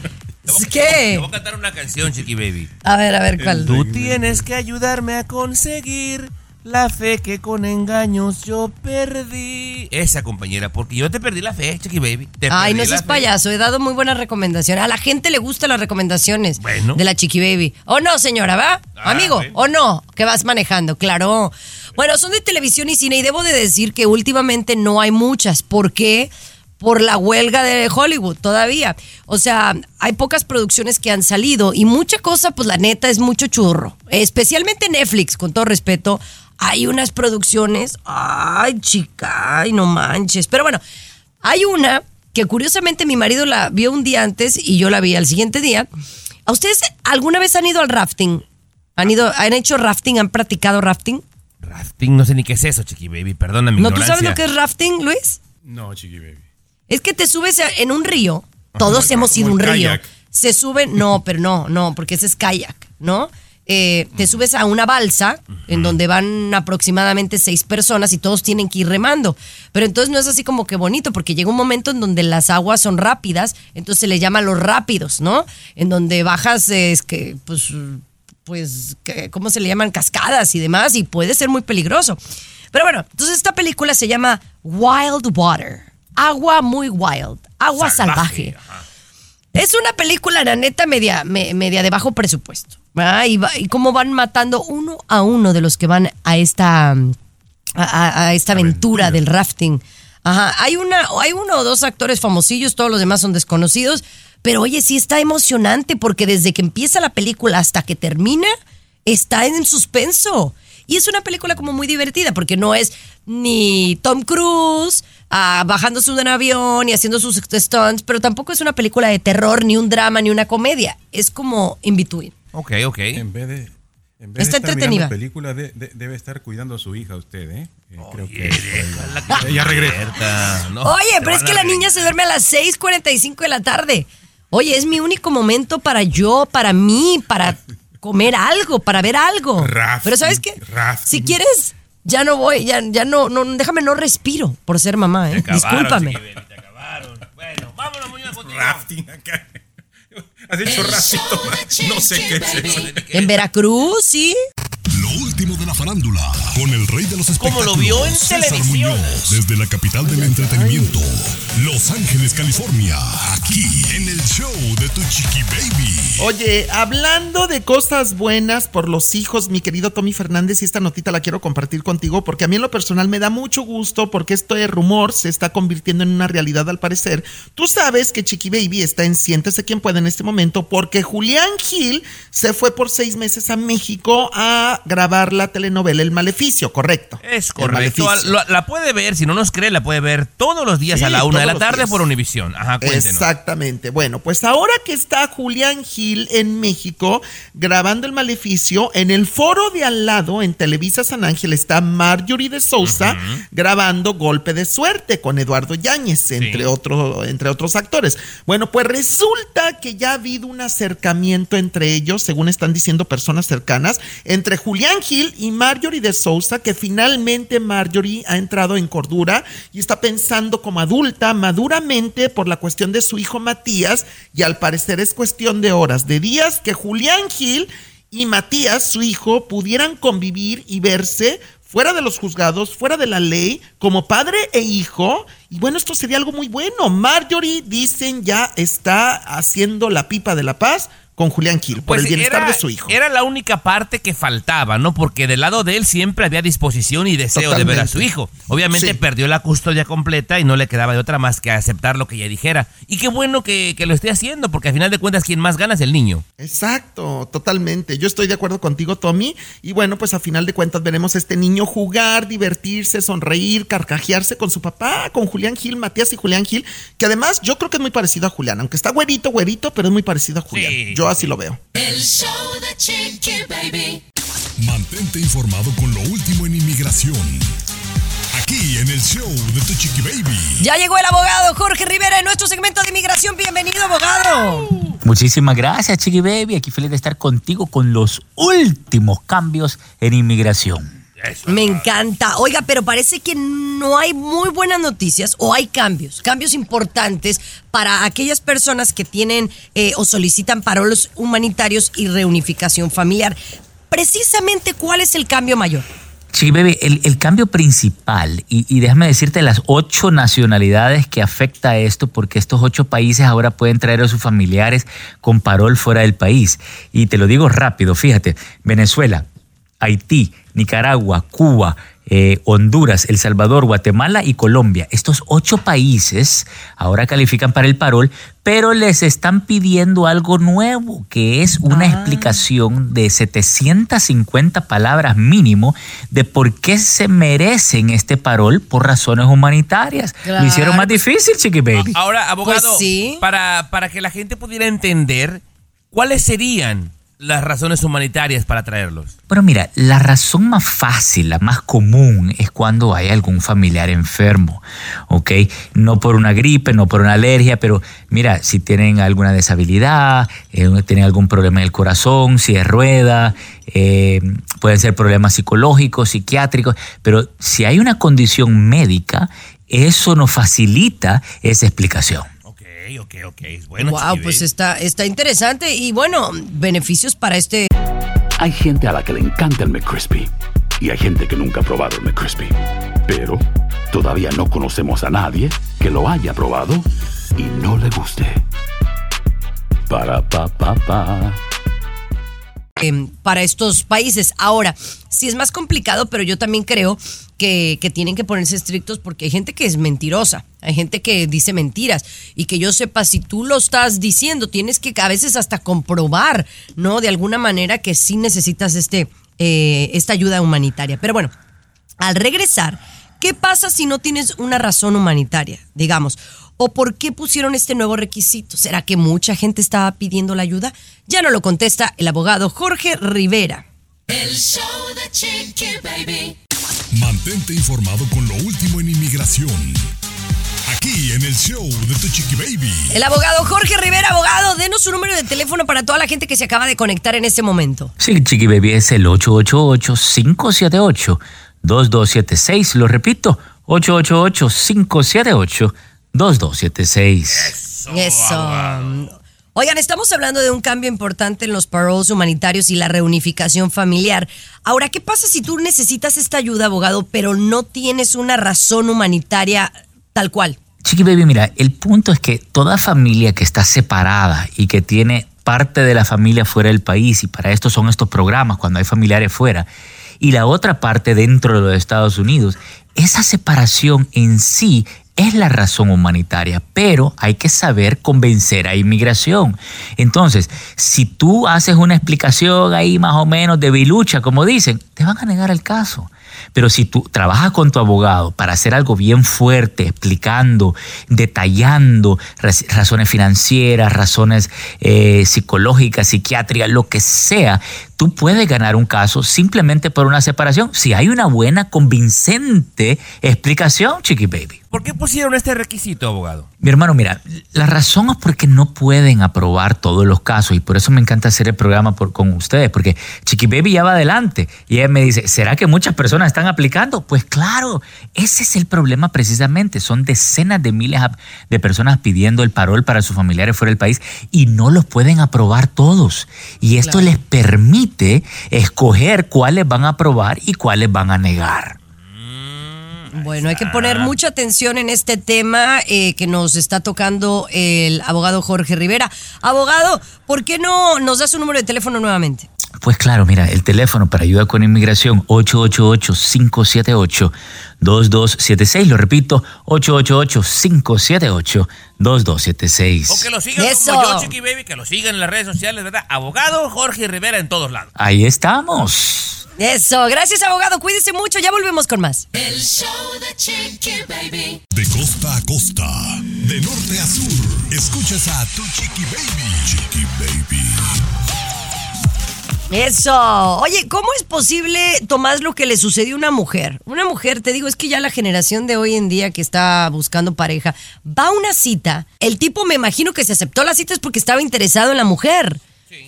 ¿qué? Te voy a cantar una canción, Chiqui Baby. A ver, a ver, ¿cuál? Tú tienes que ayudarme a conseguir la fe que con engaños yo perdí. Esa compañera, porque yo te perdí la fe, Chiqui Baby. Te Ay, no seas fe. payaso, he dado muy buenas recomendaciones. A la gente le gustan las recomendaciones Bueno. de la Chiqui Baby. ¿O no, señora, va? Ah, Amigo. ¿o no? Que vas manejando, claro. Bueno, son de televisión y cine y debo de decir que últimamente no hay muchas. ¿Por qué? Por la huelga de Hollywood todavía. O sea, hay pocas producciones que han salido y mucha cosa, pues la neta es mucho churro. Especialmente Netflix, con todo respeto. Hay unas producciones, ay chica, ay no manches. Pero bueno, hay una que curiosamente mi marido la vio un día antes y yo la vi al siguiente día. ¿A ustedes alguna vez han ido al rafting? ¿Han ido, han hecho rafting, han practicado rafting? Rafting, no sé ni qué es eso, Chiqui Baby. Perdona mi ¿No tú sabes lo que es rafting, Luis? No, chiqui baby. Es que te subes en un río. Todos hemos ido a un río. Se suben, no, pero no, no, porque ese es kayak, ¿no? Eh, te subes a una balsa en donde van aproximadamente seis personas y todos tienen que ir remando. Pero entonces no es así como que bonito, porque llega un momento en donde las aguas son rápidas, entonces se le llama los rápidos, ¿no? En donde bajas, es que, pues, pues, ¿cómo se le llaman? Cascadas y demás, y puede ser muy peligroso. Pero bueno, entonces esta película se llama Wild Water. Agua muy wild. Agua salvaje. Es una película, la neta, media, me- media de bajo presupuesto. ¿Verdad? Y, va- y cómo van matando uno a uno de los que van a esta, a, a- a esta aventura del rafting. Ajá. Hay, una, hay uno o dos actores famosillos, todos los demás son desconocidos. Pero oye, sí está emocionante porque desde que empieza la película hasta que termina, está en suspenso. Y es una película como muy divertida porque no es ni Tom Cruise ah, bajándose de un avión y haciendo sus stunts, pero tampoco es una película de terror, ni un drama, ni una comedia. Es como in between. Ok, ok. En vez de. En vez Está de estar entretenida. mirando película, de- de- debe estar cuidando a su hija usted, ¿eh? Eh, creo que. Ella regresa. No, Oye, pero es que la niña se duerme a las 6:45 de la tarde. Oye, es mi único momento para yo, para mí, para comer algo, para ver algo. Rafting, pero ¿sabes qué? rafting. Si quieres, ya no voy, ya, ya no, no, déjame no respiro por ser mamá, ¿eh? Te acabaron, Discúlpame. Bueno, vámonos, Muñoz. Rafting acá. Has hecho rafting. No sé qué es eso. En Veracruz, sí. Último de la farándula, con el rey de los Como espectáculos, lo vio en César televisión. Muñoz, desde la capital del entretenimiento, Los Ángeles, California, aquí en el show de Tu Chiqui Baby. Oye, hablando de cosas buenas por los hijos, mi querido Tommy Fernández, y esta notita la quiero compartir contigo porque a mí en lo personal me da mucho gusto porque este rumor se está convirtiendo en una realidad al parecer. Tú sabes que Chiqui Baby está en Siéntese quien puede en este momento porque Julián Gil se fue por seis meses a México a grabar la telenovela El Maleficio, correcto. Es correcto. La, la puede ver, si no nos cree, la puede ver todos los días Sí, a la una de la tarde días. por Univisión. Ajá, cuéntenos. Exactamente. Bueno, pues ahora que está Julián Gil en México grabando el maleficio, en el foro de al lado, en Televisa San Ángel, está Marjorie de Sousa grabando Golpe de Suerte con Eduardo Yáñez, entre, otro- entre otros actores. Bueno, pues resulta que ya ha habido un acercamiento entre ellos, según están diciendo personas cercanas, entre Julián Gil y Marjorie de Sousa, que finalmente Marjorie ha entrado en cordura y está pensando como adulta, maduramente, por la cuestión de su hijo Matías, y al parecer es cuestión de horas, de días, que Julián Gil y Matías, su hijo, pudieran convivir y verse fuera de los juzgados, fuera de la ley, como padre e hijo. Y bueno, esto sería algo muy bueno. Marjorie, dicen, ya está haciendo la pipa de la paz con Julián Gil, por el bienestar Pues era, de su hijo. Era la única parte que faltaba, ¿no? Porque del lado de él siempre había disposición y deseo de ver a su hijo. Obviamente Sí. perdió la custodia completa y no le quedaba de otra más que aceptar lo que ella dijera. Y qué bueno que, que lo esté haciendo, porque al final de cuentas quien más gana es el niño. Exacto, totalmente. Yo estoy de acuerdo contigo, Tommy. Y bueno, pues a final de cuentas veremos a este niño jugar, divertirse, sonreír, carcajearse con su papá, con Julián Gil, Matías y Julián Gil, que además yo creo que es muy parecido a Julián, aunque está güerito, güerito, pero es muy parecido a Julián. Sí, yo así lo veo. El show de Chiqui Baby. Mantente informado con lo último en inmigración. Aquí en el show de Tu Chiqui Baby. Ya llegó el abogado Jorge Rivera en nuestro segmento de inmigración. Bienvenido, abogado. Muchísimas gracias, Chiqui Baby. Aquí feliz de estar contigo con los últimos cambios en inmigración. Me encanta. Oiga, pero parece que no hay muy buenas noticias o hay cambios, cambios importantes para aquellas personas que tienen eh, o solicitan parolos humanitarios y reunificación familiar. Precisamente, ¿cuál es el cambio mayor? Chiqui Baby, el, el cambio principal, y, y déjame decirte las ocho nacionalidades que afecta esto, porque estos ocho países ahora pueden traer a sus familiares con parol fuera del país. Y te lo digo rápido, fíjate, Venezuela, Haití, Nicaragua, Cuba, eh, Honduras, El Salvador, Guatemala y Colombia. Estos ocho países ahora califican para el parol, pero les están pidiendo algo nuevo, que es una explicación de 750 palabras mínimo de por qué se merecen este parol por razones humanitarias. Lo hicieron más difícil, Chiqui Baby. Ahora, abogado, Pues sí. para, para que la gente pudiera entender, ¿cuáles serían las razones humanitarias para traerlos? Bueno, mira, la razón más fácil, la más común, es cuando hay algún familiar enfermo, ¿ok? No por una gripe, no por una alergia, pero mira, si tienen alguna deshabilidad, eh, tienen algún problema en el corazón, si es rueda, eh, pueden ser problemas psicológicos, psiquiátricos, pero si hay una condición médica, eso nos facilita esa explicación. Ok, ok. Bueno, wow, Chiqui pues está, está interesante y bueno, beneficios para este Hay gente a la que le encanta el McCrispy y hay gente que nunca ha probado el McCrispy. Pero todavía no conocemos a nadie que lo haya probado y no le guste. Para pa pa pa. eh, para estos países. Ahora, sí es más complicado, pero yo también creo que, tienen que ponerse estrictos porque hay gente que es mentirosa, hay gente que dice mentiras y que yo sepa si tú lo estás diciendo, tienes que a veces hasta comprobar, ¿no? De alguna manera que sí necesitas este, eh, esta ayuda humanitaria. Pero bueno, al regresar, ¿qué pasa si no tienes una razón humanitaria? Digamos, ¿o por qué pusieron este nuevo requisito? ¿Será que mucha gente estaba pidiendo la ayuda? Ya no lo contesta el abogado Jorge Rivera. El show de Baby. Mantente informado con lo último en inmigración. Aquí en el show de Tu Chiqui Baby. El abogado Jorge Rivera, abogado, denos su número de teléfono para toda la gente que se acaba de conectar en este momento. Sí, Chiqui Baby es el 888-578-2276. Lo repito, 888-578-2276. Eso. Oigan, estamos hablando de un cambio importante en los paroles humanitarios y la reunificación familiar. Ahora, ¿qué pasa si tú necesitas esta ayuda, abogado, pero no tienes una razón humanitaria tal cual? Chiqui Baby, mira, el punto es que toda familia que está separada y que tiene parte de la familia fuera del país, y para esto son estos programas cuando hay familiares fuera, y la otra parte dentro de los Estados Unidos, esa separación en sí es la razón humanitaria, pero hay que saber convencer a inmigración. Entonces, si tú haces una explicación ahí más o menos de bilucha, como dicen, te van a negar el caso. Pero si tú trabajas con tu abogado para hacer algo bien fuerte, explicando, detallando raz- razones financieras, razones eh, psicológicas, psiquiátricas, lo que sea, tú puedes ganar un caso simplemente por una separación si hay una buena, convincente explicación, Chiqui Baby. ¿Por qué pusieron este requisito, abogado? Mi hermano, mira, la razón es porque no pueden aprobar todos los casos y por eso me encanta hacer el programa por- con ustedes, porque Chiqui Baby ya va adelante y ella me dice, ¿será que muchas personas están aplicando? Pues claro, ese es el problema precisamente, son decenas de miles de personas pidiendo el parol para sus familiares fuera del país y no los pueden aprobar todos. Y esto les permite escoger cuáles van a aprobar y cuáles van a negar. Bueno, hay que poner mucha atención en este tema eh, que nos está tocando el abogado Jorge Rivera. Abogado, ¿por qué no nos da su número de teléfono nuevamente? Pues claro, mira, el teléfono para ayuda con inmigración 888-578-2276. Lo repito, 888-578-2276. O que lo sigan Eso. como yo, Chiqui Baby, que lo sigan en las redes sociales, ¿verdad? Abogado Jorge Rivera en todos lados. Ahí estamos. Eso, gracias abogado, cuídese mucho, ya volvemos con más. El show de Chiqui Baby. De costa a costa, de norte a sur, escuchas a Tu Chiqui Baby. Chiqui Baby. Eso. Oye, ¿cómo es posible, Tomás, lo que le sucedió a una mujer? Una mujer, te digo, es que ya la generación de hoy en día que está buscando pareja, va a una cita, el tipo me imagino que se aceptó la cita es porque estaba interesado en la mujer.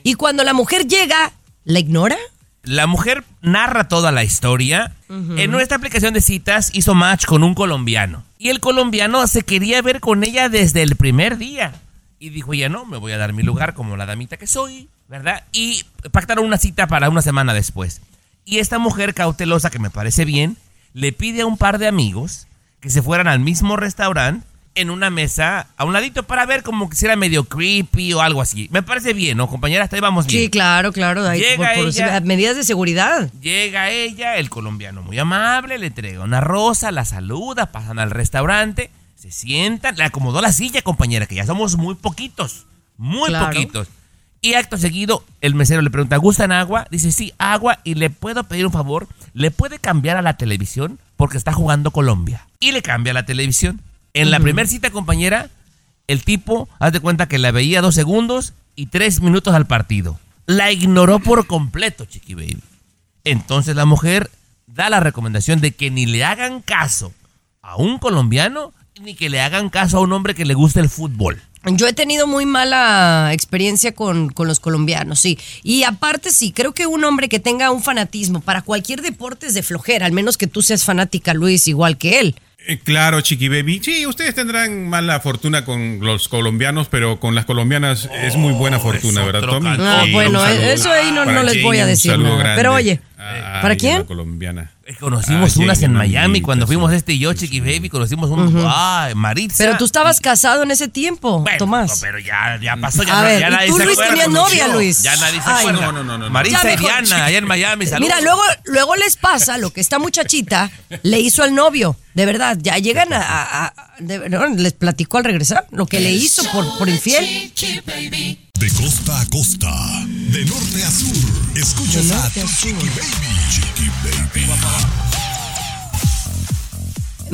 Y cuando la mujer llega, ¿la ignora? La mujer narra toda la historia. En nuestra aplicación de citas hizo match con un colombiano. Y el colombiano se quería ver con ella desde el primer día. Y dijo, ya no, me voy a dar mi lugar como la damita que soy, ¿verdad? Y pactaron una cita para una semana después. Y esta mujer cautelosa, que me parece bien, le pide a un par de amigos que se fueran al mismo restaurante en una mesa a un ladito para ver como que si era medio creepy o algo así. Me parece bien, ¿no, compañera? Hasta ahí vamos bien. Sí, claro, claro. ahí Llega por- por ella. medidas de seguridad. Llega ella, el colombiano muy amable, le entrega una rosa, la saluda, pasan al restaurante, se sientan, le acomodó la silla, compañera, que ya somos muy poquitos, muy Claro. poquitos. Y acto seguido, el mesero le pregunta, ¿gustan agua? Dice, sí, agua, y le puedo pedir un favor, ¿le puede cambiar a la televisión? Porque está jugando Colombia. Y le cambia la televisión. En la primera cita, compañera, el tipo, haz de cuenta que la veía dos segundos y tres minutos al partido. la ignoró por completo, Chiqui Baby. Entonces la mujer da la recomendación de que ni le hagan caso a un colombiano ni que le hagan caso a un hombre que le guste el fútbol. Yo he tenido muy mala experiencia con, con los colombianos, sí. Y aparte, sí, creo que un hombre que tenga un fanatismo para cualquier deporte es de flojera, al menos que tú seas fanática, Luis, igual que él. Eh, Claro, Chiqui Baby. Sí, ustedes tendrán mala fortuna con los colombianos, pero con las colombianas es muy buena fortuna, ¿verdad, Tommy? No, Sí, bueno, saludo eso ahí no- no les voy a decir nada. grande Pero oye, ¿para quién? colombiana. Conocimos Ah, unas en una Miami amiguita, cuando sí. fuimos este y yo, Chiqui Baby, conocimos un... ¡Ay, Maritza! Pero tú estabas casado en ese tiempo, Tomás. pero ya, ya pasó, ya, A ver, ya ¿y nadie tú, se Luis, tenías novia, Luis? Ya nadie se Ay, acuerda. no, no, no, Ya y Diana, allá en Miami, saludos. Mira, luego, luego les pasa lo que esta muchachita le hizo al novio. De verdad, ya llegan a. a- a- de- no, les platicó al regresar lo que le hizo por, por infiel. De costa a costa, de norte a sur, escuchas a tu Chiqui Baby. Chiqui Baby.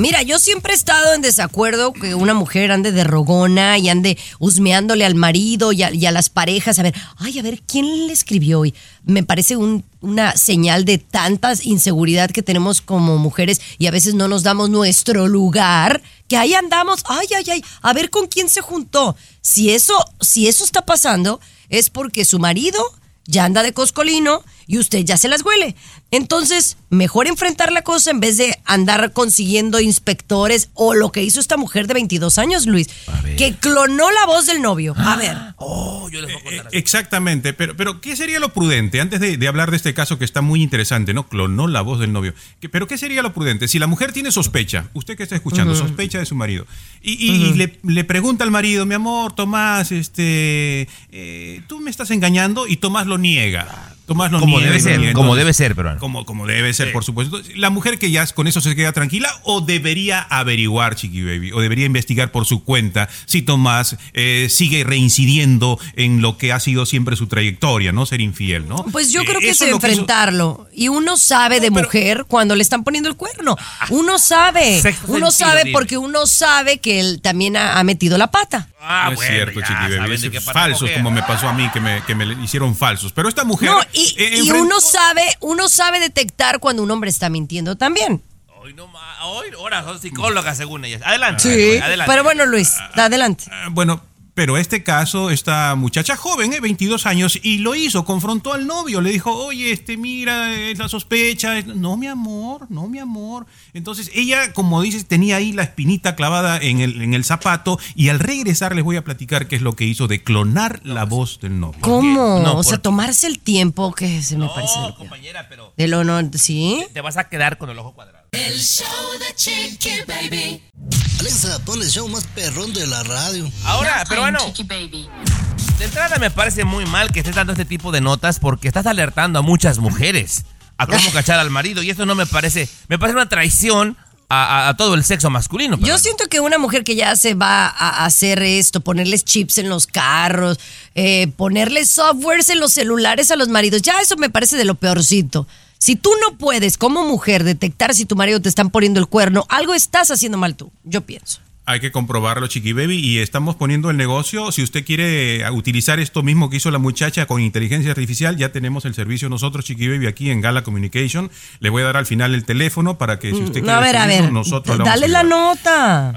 Mira, yo siempre he estado en desacuerdo que una mujer ande de rogona y ande husmeándole al marido y a, las parejas. A ver, ay, a ver, ¿quién le escribió hoy? Me parece un- una señal de tanta inseguridad que tenemos como mujeres y a veces no nos damos nuestro lugar, que ahí andamos, ay, ay, ay, a ver con quién se juntó. Si eso, si eso está pasando, es porque su marido ya anda de coscolino y usted ya se las huele. Entonces, mejor enfrentar la cosa en vez de andar consiguiendo inspectores o lo que hizo esta mujer de 22 años, Luis, que clonó la voz del novio. A ver. Eh, Exactamente, pero, pero ¿qué sería lo prudente? Antes de, de hablar de este caso que está muy interesante, ¿no? Clonó la voz del novio. ¿Qué- Pero ¿qué sería lo prudente? Si la mujer tiene sospecha, usted que está escuchando, sospecha de su marido, y, y- y le, le pregunta al marido, mi amor, Tomás, este, eh, tú me estás engañando, y Tomás lo niega. Tomás lo Como debe ser, como debe ser, peruano. Como, como debe ser, por supuesto. La mujer que ya con eso se queda tranquila o debería averiguar, Chiqui Baby, o debería investigar por su cuenta si Tomás eh, sigue reincidiendo en lo que ha sido siempre su trayectoria, ¿no? Ser infiel, ¿no? Pues yo Eh, creo que es enfrentarlo. Y uno sabe de mujer cuando le están poniendo el cuerno. Uno sabe. Sexto Uno sentido, sabe dime. porque uno sabe que él también ha, ha metido la pata. Ah, No es cierto, Chiqui Baby. es falsos coger. como me pasó a mí, que me, que me hicieron falsos. Pero esta mujer. No, y, eh, y enfrentó- uno sabe, uno sabe detectar cuando un hombre está mintiendo también. Hoy, ahora son psicólogas según ellas. Adelante. Sí. adelante. Pero bueno, Luis, adelante. Ah, Bueno, pero este caso, esta muchacha joven, eh, 22 años, y lo hizo, confrontó al novio, le dijo, oye, este, mira, es la sospecha, no, mi amor, no, mi amor. Entonces ella, como dices, tenía ahí la espinita clavada en el, en el zapato, y al regresar les voy a platicar qué es lo que hizo de clonar la voz del novio. ¿Cómo? No, o sea, tomarse el tiempo que se me parece. lo peor. compañera, pero De lo no, ¿sí? te vas a quedar con el ojo cuadrado. El show de Chiqui Baby. Alexa, pon el show más perrón de la radio. Ahora, pero bueno. De entrada me parece muy mal que estés dando este tipo de notas porque estás alertando a muchas mujeres a cómo cachar al marido y eso no me parece, me parece una traición a, a- a todo el sexo masculino. Yo siento que una mujer que ya se va a hacer esto, ponerles chips en los carros, eh, ponerles softwares en los celulares a los maridos, ya eso me parece de lo peorcito. Si tú no puedes como mujer detectar si tu marido te están poniendo el cuerno, algo estás haciendo mal tú, yo pienso. Hay que comprobarlo, Chiqui Baby, y estamos poniendo el negocio. Si usted quiere eh, utilizar esto mismo que hizo la muchacha con inteligencia artificial, ya tenemos el servicio nosotros, Chiqui Baby, aquí en Gala Communication. Le voy a dar al final el teléfono para que si usted No, quiere a ver, a ver, nosotros a dale la nota.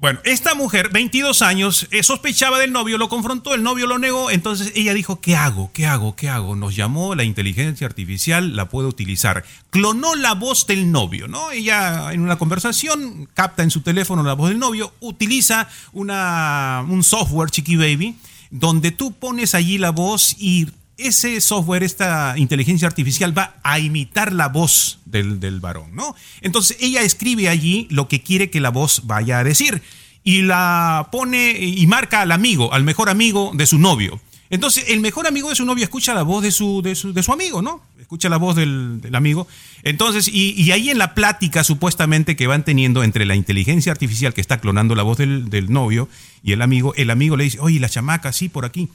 Bueno, esta mujer, 22 años, eh, sospechaba del novio, lo confrontó, el novio lo negó, entonces ella dijo, ¿qué hago? ¿Qué hago? ¿Qué hago? Nos llamó la inteligencia artificial, la puedo utilizar. Clonó la voz del novio, ¿no? Ella en una conversación capta en su teléfono la voz del novio, utiliza una, un software, Chiqui Baby, donde tú pones allí la voz y ese software, esta inteligencia artificial va a imitar la voz del, del varón, ¿no? Entonces ella escribe allí lo que quiere que la voz vaya a decir y la pone y marca al amigo, al mejor amigo de su novio. Entonces el mejor amigo de su novio escucha la voz de su, de su, de su amigo, ¿no? Escucha la voz del, del amigo. Entonces, y, y ahí en la plática supuestamente que van teniendo entre la inteligencia artificial que está clonando la voz del, del novio y el amigo, el amigo le dice, oye, la chamaca, sí, por aquí.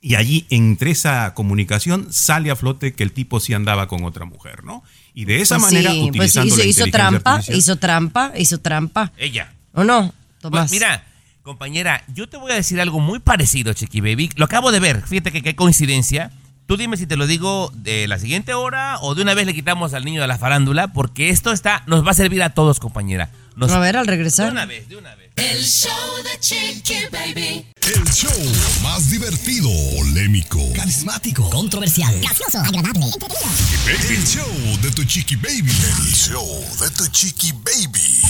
Y allí, entre esa comunicación, sale a flote que el tipo sí andaba con otra mujer, ¿no? Y de esa Pues manera, sí, pues utilizando hizo, la hizo inteligencia trampa, artificial- hizo trampa, hizo trampa. Ella. ¿O no, Tomás? Pues mira, compañera, yo te voy a decir algo muy parecido, Chiqui Baby. Lo acabo de ver, fíjate que qué coincidencia. Tú dime si te lo digo de la siguiente hora o de una vez le quitamos al niño de la farándula, porque esto está, nos va a servir a todos, compañera. Nos- A ver, al regresar. De una vez, de una vez. El show de Chiqui Baby. El show más divertido, polémico, Carismático, controversial, gracioso, agradable, entretenido. el show de tu chiqui baby. El show de tu chiqui baby.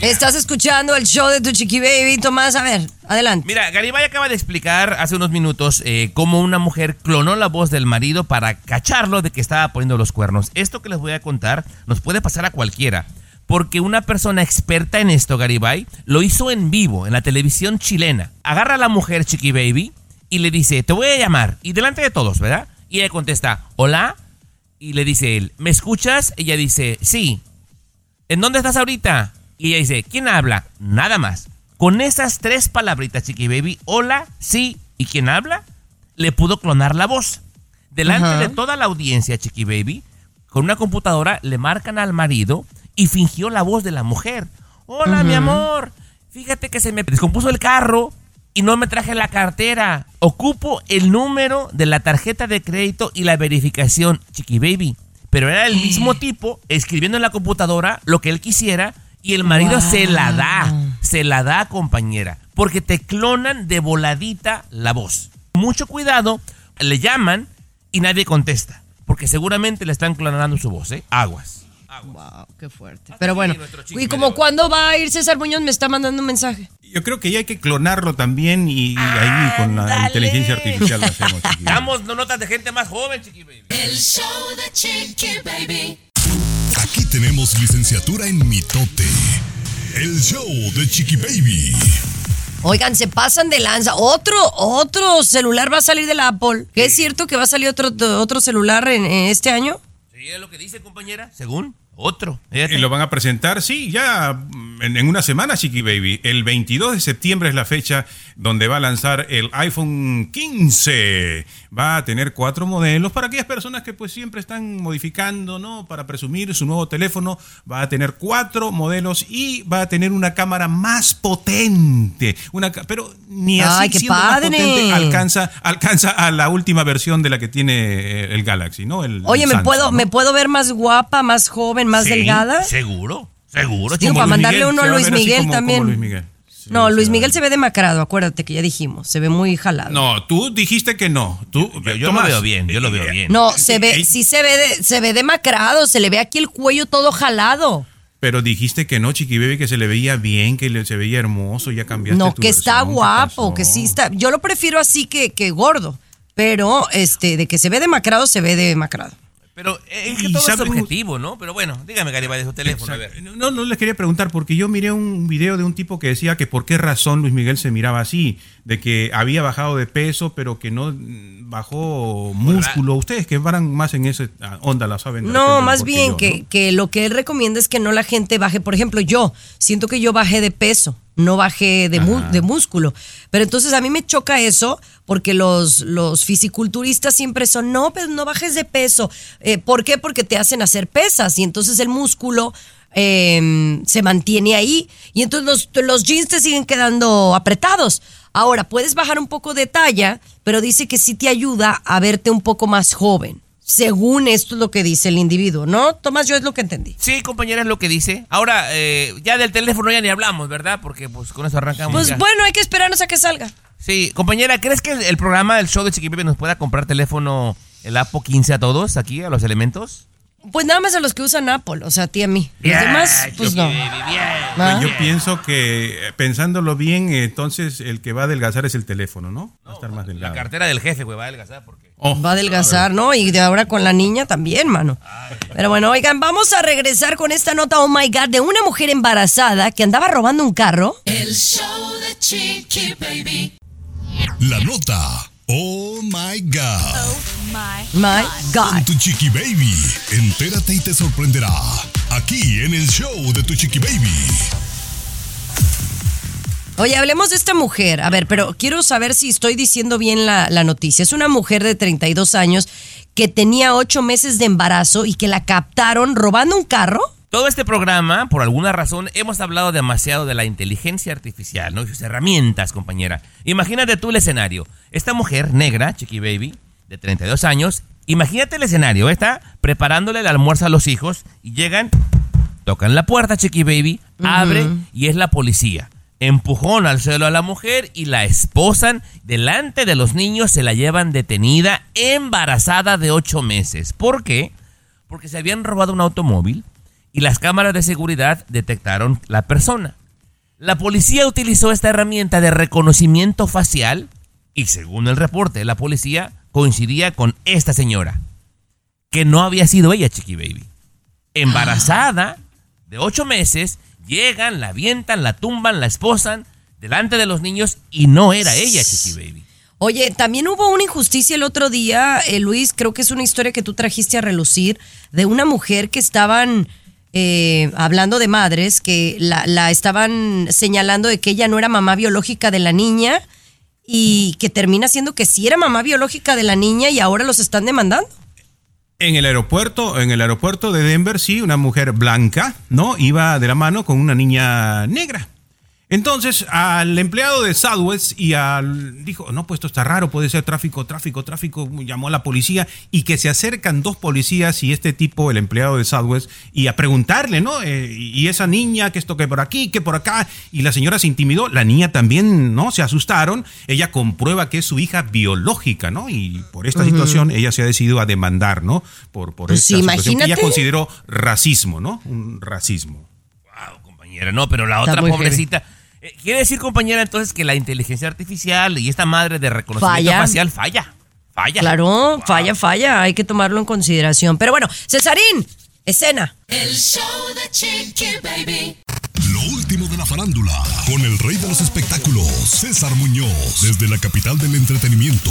Estás escuchando el show de tu chiqui baby, Tomás. A ver, adelante. Mira, Garibay acaba de explicar hace unos minutos eh, cómo una mujer clonó la voz del marido para cacharlo de que estaba poniendo los cuernos. Esto que les voy a contar nos puede pasar a cualquiera. Porque una persona experta en esto, Garibay, lo hizo en vivo en la televisión chilena. Agarra a la mujer Chiqui Baby y le dice, te voy a llamar. Y delante de todos, ¿verdad? Y ella contesta, hola. Y le dice él, ¿me escuchas? Ella dice, sí. ¿En dónde estás ahorita? Y ella dice, ¿quién habla? Nada más. Con esas tres palabritas, Chiqui Baby, hola, sí, ¿y quién habla? Le pudo clonar la voz. Delante de toda la audiencia, Chiqui Baby, con una computadora le marcan al marido y fingió la voz de la mujer. Hola, mi amor. Fíjate que se me descompuso el carro y no me traje la cartera. Ocupo el número de la tarjeta de crédito y la verificación, Chiqui Baby. Pero era el mismo tipo escribiendo en la computadora lo que él quisiera y el marido se la da. Se la da, compañera. Porque te clonan de voladita la voz. Mucho cuidado, le llaman y nadie contesta. Porque seguramente le están clonando su voz, ¿eh? Aguas. Wow, qué fuerte. Pero bueno, y como cuando va a ir César Muñoz me está mandando un mensaje. Yo creo que ya hay que clonarlo también y, y ahí con la inteligencia artificial lo hacemos. chiqui. Damos notas de gente más joven, Chiqui Baby. El show de Chiqui Baby. Aquí tenemos licenciatura en mitote. El show de chiqui baby. Oigan, se pasan de lanza. Otro, otro celular va a salir de la Apple. ¿Que es cierto que va a salir otro, otro celular en, en este año? Sí, es lo que dice, compañera. Según otro. Y lo van a presentar, sí, ya en, en una semana, Chiqui Baby. El 22 de septiembre es la fecha donde va a lanzar el iPhone 15. Va a tener cuatro modelos para aquellas personas que pues siempre están modificando, ¿no? Para presumir su nuevo teléfono. Va a tener cuatro modelos y va a tener una cámara más potente. Una, pero ni así Ay, qué siendo más potente alcanza, alcanza a la última versión de la que tiene eh, el Galaxy, ¿no? El- Oye, el ¿me puedo, ¿no? ¿me puedo ver más guapa, más joven, más Sí, delgada? Seguro, seguro. Digo, para mandarle Miguel, uno a Luis Miguel como también. Luis Miguel. No, Luis Miguel se ve demacrado, acuérdate que ya dijimos. Se ve muy jalado. No, tú dijiste que no. Tú, yo lo veo bien, yo lo veo bien. No, se ve, sí se ve, de- se ve demacrado, se le ve aquí el cuello todo jalado. Pero dijiste que no, Chiqui Baby, que se le veía bien, que le- se veía hermoso, ya cambiaste No, tu que está versión, ¿qué guapo, que sí está. Yo lo prefiero así que, que gordo. Pero, este, de que se ve demacrado, se ve demacrado. Pero eh, es que Y todo es objetivo, ¿no? Pero bueno, dígame, Garibay, de su teléfono, a ver. No, no les quería preguntar, porque yo miré un video de un tipo que decía que por qué razón Luis Miguel se miraba así, de que había bajado de peso, pero que no mm, bajó músculo. Ustedes que van más en esa onda, la saben. No, más bien yo, que, ¿no? que lo que él recomienda es que no la gente baje. Por ejemplo, yo siento que yo bajé de peso, no bajé de, mu- de músculo. Pero entonces a mí me choca eso porque los, los fisiculturistas siempre son, no, pero no bajes de peso. Eh, ¿Por qué? Porque te hacen hacer pesas y entonces el músculo eh, se mantiene ahí y entonces los, los jeans te siguen quedando apretados. Ahora, puedes bajar un poco de talla, pero dice que sí te ayuda a verte un poco más joven. Según esto es lo que dice el individuo, ¿no? Tomás, yo es lo que entendí. Sí, compañera, es lo que dice. Ahora, eh, ya del teléfono ya ni hablamos, ¿verdad? Porque pues con eso arrancamos. Pues ya. bueno, hay que esperarnos a que salga. Sí, compañera, ¿crees que el, el programa del show de Chiqui Baby nos pueda comprar teléfono, el Apo 15 a todos aquí, a los elementos? Pues nada más a los que usan Apple, o sea, a ti y a mí. Los demás, pues no. ¿Ah? Yo pienso que, eh, pensándolo bien, entonces el que va a adelgazar es el teléfono, ¿no? Va a estar más delgado. La cartera del jefe, güey, va a adelgazar porque... Va a adelgazar, ¿no? Y de ahora con la niña también, mano. Pero bueno, oigan, vamos a regresar con esta nota, oh my God, de una mujer embarazada que andaba robando un carro. El show de Chiqui Baby. La nota. Oh my God. My God. Con tu chiqui baby. Entérate y te sorprenderá. Aquí en el show de tu chiqui baby. Oye, hablemos de esta mujer. A ver, pero quiero saber si estoy diciendo bien la, la noticia. Es una mujer de 32 años que tenía 8 meses de embarazo y que la captaron robando un carro. Todo este programa, por alguna razón, hemos hablado demasiado de la inteligencia artificial, ¿no? Y sus herramientas, compañera. Imagínate tú el escenario. Esta mujer negra, Chiqui Baby, de 32 años. Imagínate el escenario, está preparándole el almuerzo a los hijos y llegan, tocan la puerta, Chiqui Baby, abre y es la policía. Empujón al suelo a la mujer y la esposan. Delante de los niños se la llevan detenida, embarazada de 8 meses. ¿Por qué? Porque se habían robado un automóvil y las cámaras de seguridad detectaron la persona. La policía utilizó esta herramienta de reconocimiento facial y según el reporte de la policía coincidía con esta señora, que no había sido ella, Chiqui Baby. Embarazada de ocho meses, llegan, la avientan, la tumban, la esposan delante de los niños y no era ella, Chiqui Baby. Oye, también hubo una injusticia el otro día, eh, Luis, creo que es una historia que tú trajiste a relucir, de una mujer que estaban eh, hablando de madres, que la, la estaban señalando de que ella no era mamá biológica de la niña y que termina siendo que sí era mamá biológica de la niña y ahora los están demandando. En el aeropuerto, en el aeropuerto de Denver, sí, una mujer blanca, ¿no? Iba de la mano con una niña negra. Entonces, al empleado de Southwest y al dijo, no, pues esto está raro, puede ser tráfico, tráfico, tráfico, llamó a la policía y que se acercan dos policías y este tipo, el empleado de Southwest, y a preguntarle, ¿no? Eh, y esa niña, que esto que por aquí, que por acá, y la señora se intimidó, la niña también, ¿no? Se asustaron, ella comprueba que es su hija biológica, ¿no? Y por esta situación ella se ha decidido a demandar, ¿no? Por, por Pues esta sí, situación que ella consideró racismo, ¿no? Un racismo. compañera, no, pero la otra pobrecita. Quiere decir, compañera, entonces que la inteligencia artificial y esta madre de reconocimiento Falla. facial falla. Falla. Claro, falla, falla, hay que tomarlo en consideración. Pero bueno, Cesarín, escena. El show de Chiqui Baby. Lo último de la farándula, con el rey de los espectáculos, César Muñoz, desde la capital del entretenimiento,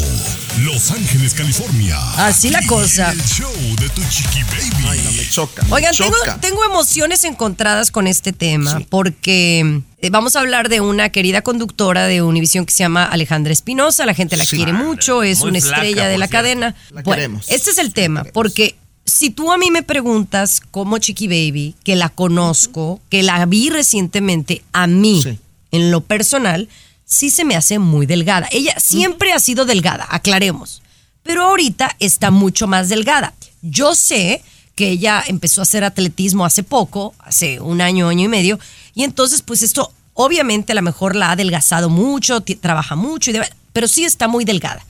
Los Ángeles, California. Así la cosa. El show de tu chiqui baby. Ay, no me choca. Oigan, tengo, tengo emociones encontradas con este tema porque eh, vamos a hablar de una querida conductora de Univisión que se llama Alejandra Espinosa. La gente la Sí. quiere mucho, es Muy una flaca, estrella de la cierto. cadena. La Bueno, queremos. este es el tema, porque si tú a mí me preguntas como Chiqui Baby, que la conozco, que la vi recientemente, a mí, en lo personal, sí se me hace muy delgada. Ella siempre ha sido delgada, aclaremos pero ahorita está mucho más delgada. Yo sé que ella empezó a hacer atletismo hace poco, hace un año, año y medio, y entonces pues esto obviamente a lo mejor la ha adelgazado mucho, trabaja mucho, y pero sí está muy delgada.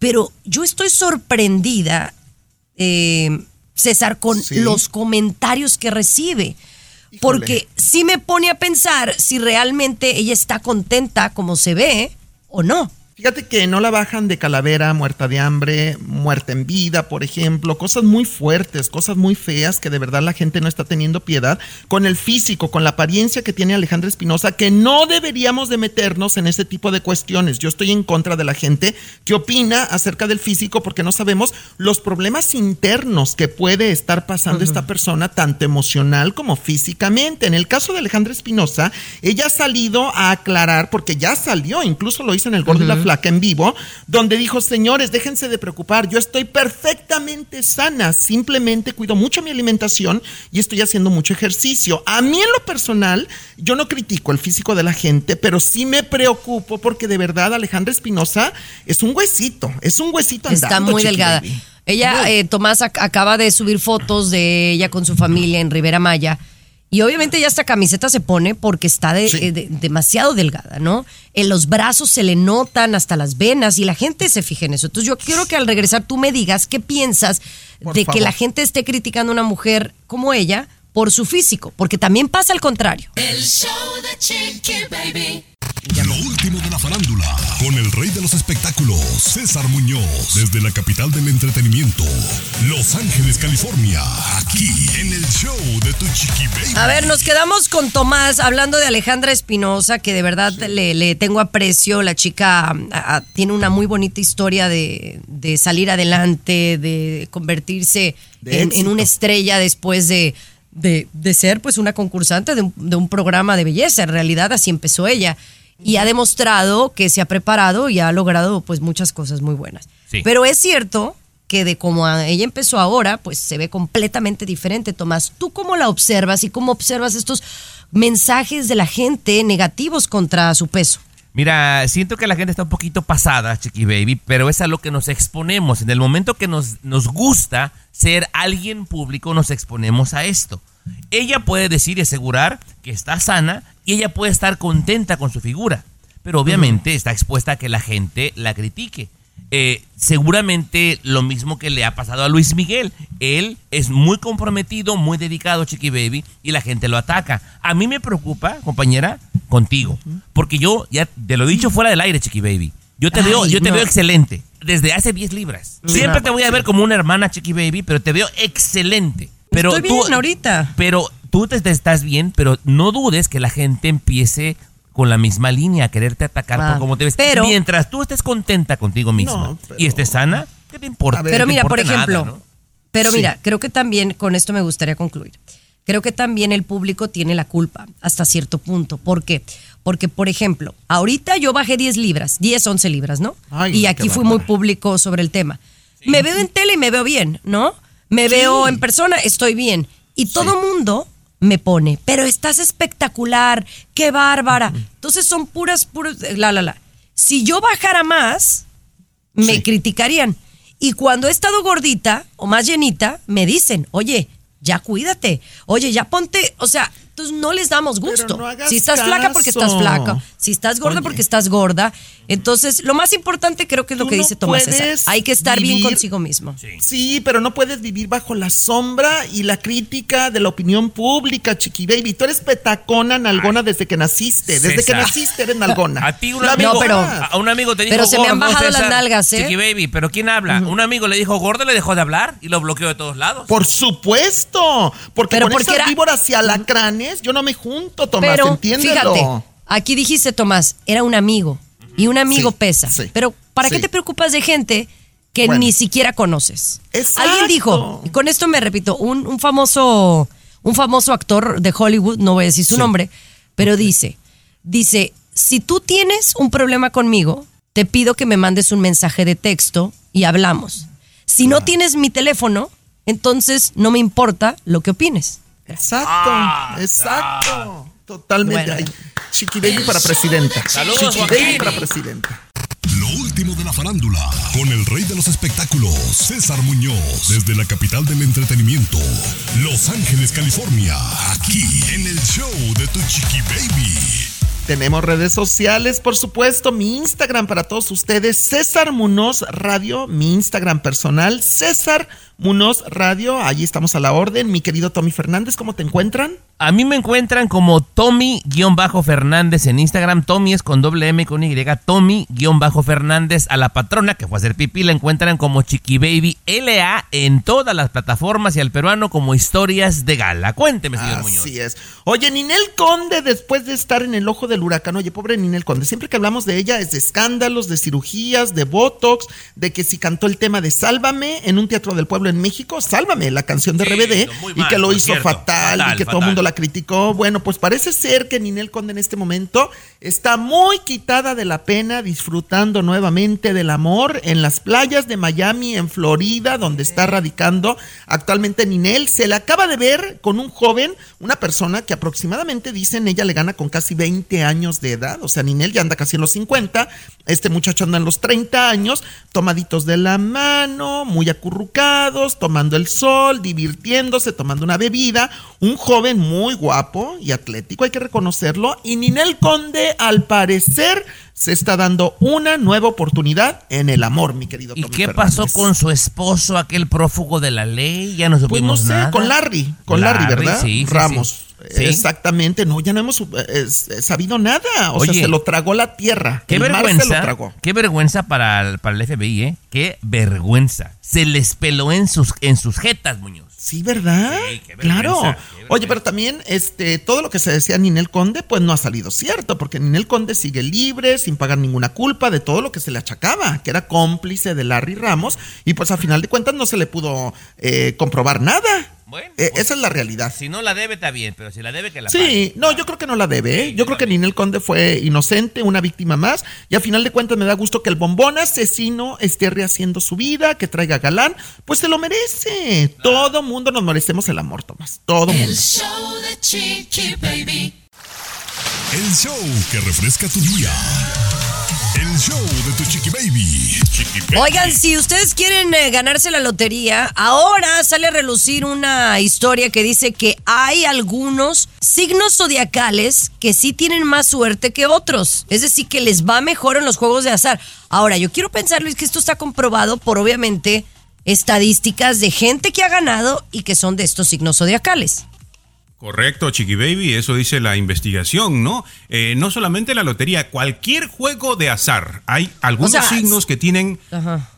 Pero yo estoy sorprendida, eh, César, con Sí. los comentarios que recibe. Porque sí me pone a pensar si realmente ella está contenta como se ve o no. Fíjate que no la bajan de calavera, muerta de hambre, muerta en vida, por ejemplo, cosas muy fuertes, cosas muy feas que de verdad la gente no está teniendo piedad con el físico, con la apariencia que tiene Alejandra Espinosa, que no deberíamos de meternos en ese tipo de cuestiones. Yo estoy en contra de la gente que opina acerca del físico porque no sabemos los problemas internos que puede estar pasando esta persona, tanto emocional como físicamente. En el caso de Alejandra Espinosa, ella ha salido a aclarar, porque ya salió, incluso lo hizo en el Gordo y la Flaca en vivo, donde dijo, señores, déjense de preocupar, yo estoy perfectamente sana, simplemente cuido mucho mi alimentación y estoy haciendo mucho ejercicio. A mí en lo personal, yo no critico el físico de la gente, pero sí me preocupo porque de verdad Alejandra Espinosa es un huesito, es un huesito Está andando, muy Chiqui delgada. Baby. Ella, eh, Tomás, ac- acaba de subir fotos de ella con su familia en Rivera Maya. Y obviamente ya esta camiseta se pone porque está de- eh, de- demasiado delgada, ¿no? En los brazos se le notan hasta las venas y la gente se fija en eso. Entonces yo quiero que al regresar tú me digas qué piensas Por de que la gente esté criticando a una mujer como ella por su físico, porque también pasa al contrario. El show de Chiqui Baby. Lo último de la farándula, con el rey de los espectáculos, César Muñoz, desde la capital del entretenimiento, Los Ángeles, California, aquí en el show de tu chiqui baby. A ver, nos quedamos con Tomás hablando de Alejandra Espinosa, que de verdad le, le tengo aprecio. La chica tiene una muy bonita historia de, de salir adelante, de convertirse De en, en una estrella después de, de, de ser pues una concursante de un, de un programa de belleza. En realidad así empezó ella. Y ha demostrado que se ha preparado y ha logrado pues muchas cosas muy buenas. Sí. Pero es cierto que de como ella empezó ahora, pues se ve completamente diferente. Tomás, ¿tú cómo la observas y cómo observas estos mensajes de la gente negativos contra su peso? Mira, siento que la gente está un poquito pasada, Chiqui Baby, pero es a lo que nos exponemos. En el momento que nos, nos gusta ser alguien público, nos exponemos a esto. Ella puede decir y asegurar que está sana y ella puede estar contenta con su figura, pero obviamente está expuesta a que la gente la critique. Eh, seguramente lo mismo que le ha pasado a Luis Miguel. Él es muy comprometido, muy dedicado, Chiqui Baby, y la gente lo ataca. A mí me preocupa, compañera, contigo, porque yo ya te lo he dicho fuera del aire, Chiqui Baby. Yo te veo, yo te no. veo excelente desde hace 10 libras. Siempre te voy a ver como una hermana, Chiqui Baby, pero te veo excelente. Pero Estoy tú, bien ahorita. pero tú te, te estás bien, pero no dudes que la gente empiece con la misma línea a quererte atacar Ah, por cómo te ves. pero- Mientras tú estés contenta contigo misma No, pero- y estés sana, ¿qué te importa? Pero mira, por nada, ejemplo, ¿no? pero Sí. mira, creo que también con esto me gustaría concluir. Creo que también el público tiene la culpa hasta cierto punto. ¿Por qué? Porque, por ejemplo, ahorita yo bajé 10 libras, 10, 11 libras, ¿no? Ay, y aquí fui muy público sobre el tema. Me veo en tele y me veo bien, ¿no? Me veo en persona, estoy bien. Y todo mundo me pone, pero estás espectacular, qué bárbara. Entonces son puras, puras, la, la, la. Si yo bajara más, me Sí. criticarían. Y cuando he estado gordita o más llenita, me dicen, oye, ya cuídate. Oye, ya ponte, o sea, entonces no les damos gusto. no hagas si estás flaca porque estás flaca, si estás gorda Oye. porque estás gorda. Entonces, lo más importante creo que es lo Tú que no dice Tomás César. Hay que estar bien consigo mismo. Sí, pero no puedes vivir bajo la sombra y la crítica de la opinión pública, Chiqui Baby. Tú eres petacona, nalgona desde que naciste. Desde que naciste eres nalgona. A ti un amigo, No, pero- a un amigo te dijo pero se me han bajado las César, nalgas, ¿eh? Chiqui Baby, pero ¿quién habla? Un amigo le dijo gordo, le dejó de hablar y lo bloqueó de todos lados. Por supuesto. Porque Pero con porque esas era- víboras y alacranes, yo no me junto, Tomás, Pero entiéndelo. fíjate, aquí dijiste Tomás, era un amigo y un amigo Sí, pesa. sí, Pero ¿para qué te preocupas de gente que Bueno. ni siquiera conoces? Exacto. Alguien dijo, y con esto me repito, un, un famoso un famoso actor de Hollywood, no voy a decir su nombre, pero dice, dice, si tú tienes un problema conmigo, te pido que me mandes un mensaje de texto y hablamos. Si no tienes mi teléfono, entonces no me importa lo que opines. Exacto, exacto. Totalmente. Bueno. Chiqui Baby para presidenta. Saludos, Chiqui Joaquín. Baby para presidenta. Lo último de la farándula, con el rey de los espectáculos, César Muñoz, desde la capital del entretenimiento, Los Ángeles, California, aquí en el show de tu chiqui baby. Tenemos redes sociales, por supuesto, mi Instagram para todos ustedes, César Munoz Radio, mi Instagram personal, César Munoz Radio, allí estamos a la orden. Mi querido Tommy Fernández, ¿cómo te encuentran? A mí me encuentran como Tommy-Fernández en Instagram. Tommy es con doble M y con Y. Tommy-Fernández. A la patrona que fue a hacer pipí la encuentran como Chiqui Baby LA en todas las plataformas y al peruano como Historias de Gala. Cuénteme, señor Muñoz. Así es. Oye, Ninel Conde, después de estar en el ojo del huracán, oye, pobre Ninel Conde, siempre que hablamos de ella es de escándalos, de cirugías, de botox, de que si cantó el tema de Sálvame en un teatro del pueblo en México, Sálvame, la canción de Sí, RBD, y que lo hizo cierto. fatal, Fatal, y que todo el mundo la criticó. Bueno, pues parece ser que Ninel Conde en este momento está muy quitada de la pena, disfrutando nuevamente del amor en las playas de Miami, en Florida, donde está radicando actualmente Ninel. Se le acaba de ver con un joven, una persona que aproximadamente dicen ella le gana con casi 20 años de edad. O sea, Ninel ya anda casi en los 50, este muchacho anda en los 30 años, tomaditos de la mano, muy acurrucados, tomando el sol, divirtiéndose, tomando una bebida. Un joven muy guapo y atlético, hay que reconocerlo. Y Ninel Conde, al parecer, se está dando una nueva oportunidad en el amor, mi querido ¿Y Tommy qué Fernández. pasó con su esposo, aquel prófugo de la ley? Ya no Pues no supimos sé, nada. con Larry, con Larry, ¿verdad? sí, sí, Ramos. sí. Exactamente, no, ya no hemos eh, sabido nada. O Oye, sea, se lo tragó la tierra. Qué el mar se lo vergüenza, tragó. qué vergüenza para el, para el FBI, ¿eh? Qué vergüenza. Se les peló en sus, en sus jetas, Muñoz. Sí, ¿verdad? Sí, qué vergüenza, claro. qué. Oye, pero también este, todo lo que se decía Ninel Conde, pues no ha salido cierto, porque Ninel Conde sigue libre, sin pagar ninguna culpa de todo lo que se le achacaba, que era cómplice de Larry Ramos, y pues a final de cuentas no se le pudo eh, comprobar nada. Bueno, Eh, pues, esa es la realidad. Si no la debe, está bien, pero si la debe, que la pague. Sí, no, yo creo que no la debe. ¿eh? Yo creo que Ninel Conde fue inocente, una víctima más. Y a final de cuentas me da gusto que el bombón asesino esté rehaciendo su vida, que traiga galán. Pues se lo merece. Todo mundo nos merecemos el amor, Tomás. Todo mundo. El show de Chiqui Baby. El show que refresca tu día. El show de tu chiqui baby. Oigan, si ustedes quieren eh, ganarse la lotería, ahora sale a relucir una historia que dice que hay algunos signos zodiacales que sí tienen más suerte que otros. Es decir, que les va mejor en los juegos de azar. Ahora, yo quiero pensar, Luis, que esto está comprobado por obviamente estadísticas de gente que ha ganado y que son de estos signos zodiacales. Correcto, Chiqui Baby, eso dice la investigación, ¿no? Eh, no solamente la lotería, cualquier juego de azar. Hay algunos sea, signos que tienen Ajá.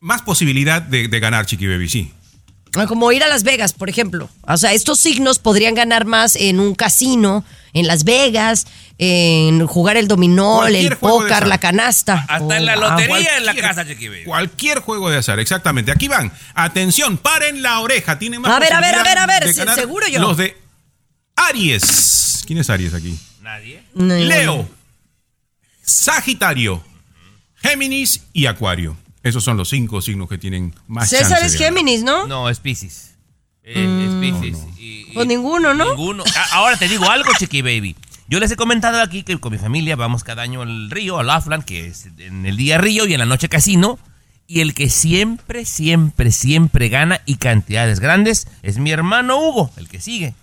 más posibilidad de, de ganar, Chiqui Baby, sí. Ah, Como ir a Las Vegas, por ejemplo. O sea, estos signos podrían ganar más en un casino, en Las Vegas, en jugar el dominó, Cualquier el póker, la canasta. Hasta en la Oh, lotería en la casa, Chiqui Baby. Cualquier juego de azar, exactamente. Aquí van. Atención, paren la oreja. Tienen más A ver, a ver, a ver, a ver, seguro yo. Los de Aries. ¿Quién es Aries aquí? Nadie. No, Leo, Sagitario, Géminis y Acuario. Esos son los cinco signos que tienen más César chance es de. Géminis, ¿no? No, es Pisces. Eh, Es Pisces. Y- y- Pues ninguno, ¿no? Ninguno. Ahora te digo algo, Chiqui Baby. Yo les he comentado aquí que con mi familia vamos cada año al río, al Afland, que es en el día río y en la noche casino. Y el que siempre, siempre, siempre gana y cantidades grandes es mi hermano Hugo, el que sigue.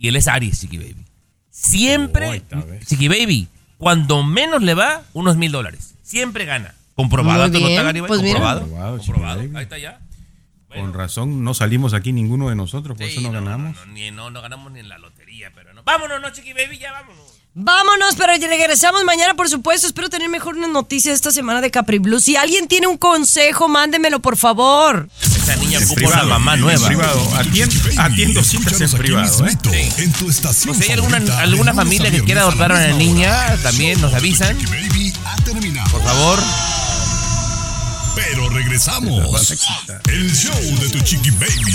Y él es Aries, Chiqui Baby. Siempre, Chiqui Baby, cuando menos le va, unos mil dólares. Siempre gana. Comprobado, Muy pues mira. comprobado. Comprobado. Ahí está ya. Con razón, no salimos aquí ninguno de nosotros, por Sí, eso no, ganamos. No, ni- no, no ganamos ni en la lotería, pero no. Vámonos, no, Chiqui Baby, ya vámonos. Vámonos, pero regresamos mañana, por supuesto. Espero tener mejor una noticia esta semana de Capri Blue. Si alguien tiene un consejo, mándemelo, por favor. Esa niña En ocupa una privado, mamá en nueva. privado. Atien- atiendo citas en privado, ¿eh? mismito, En tu estación O sea, hay alguna, alguna familia que quiera adoptar a la una niña, hora. También nos avisan. Por favor. Pero regresamos. El show de tu Chiqui Baby.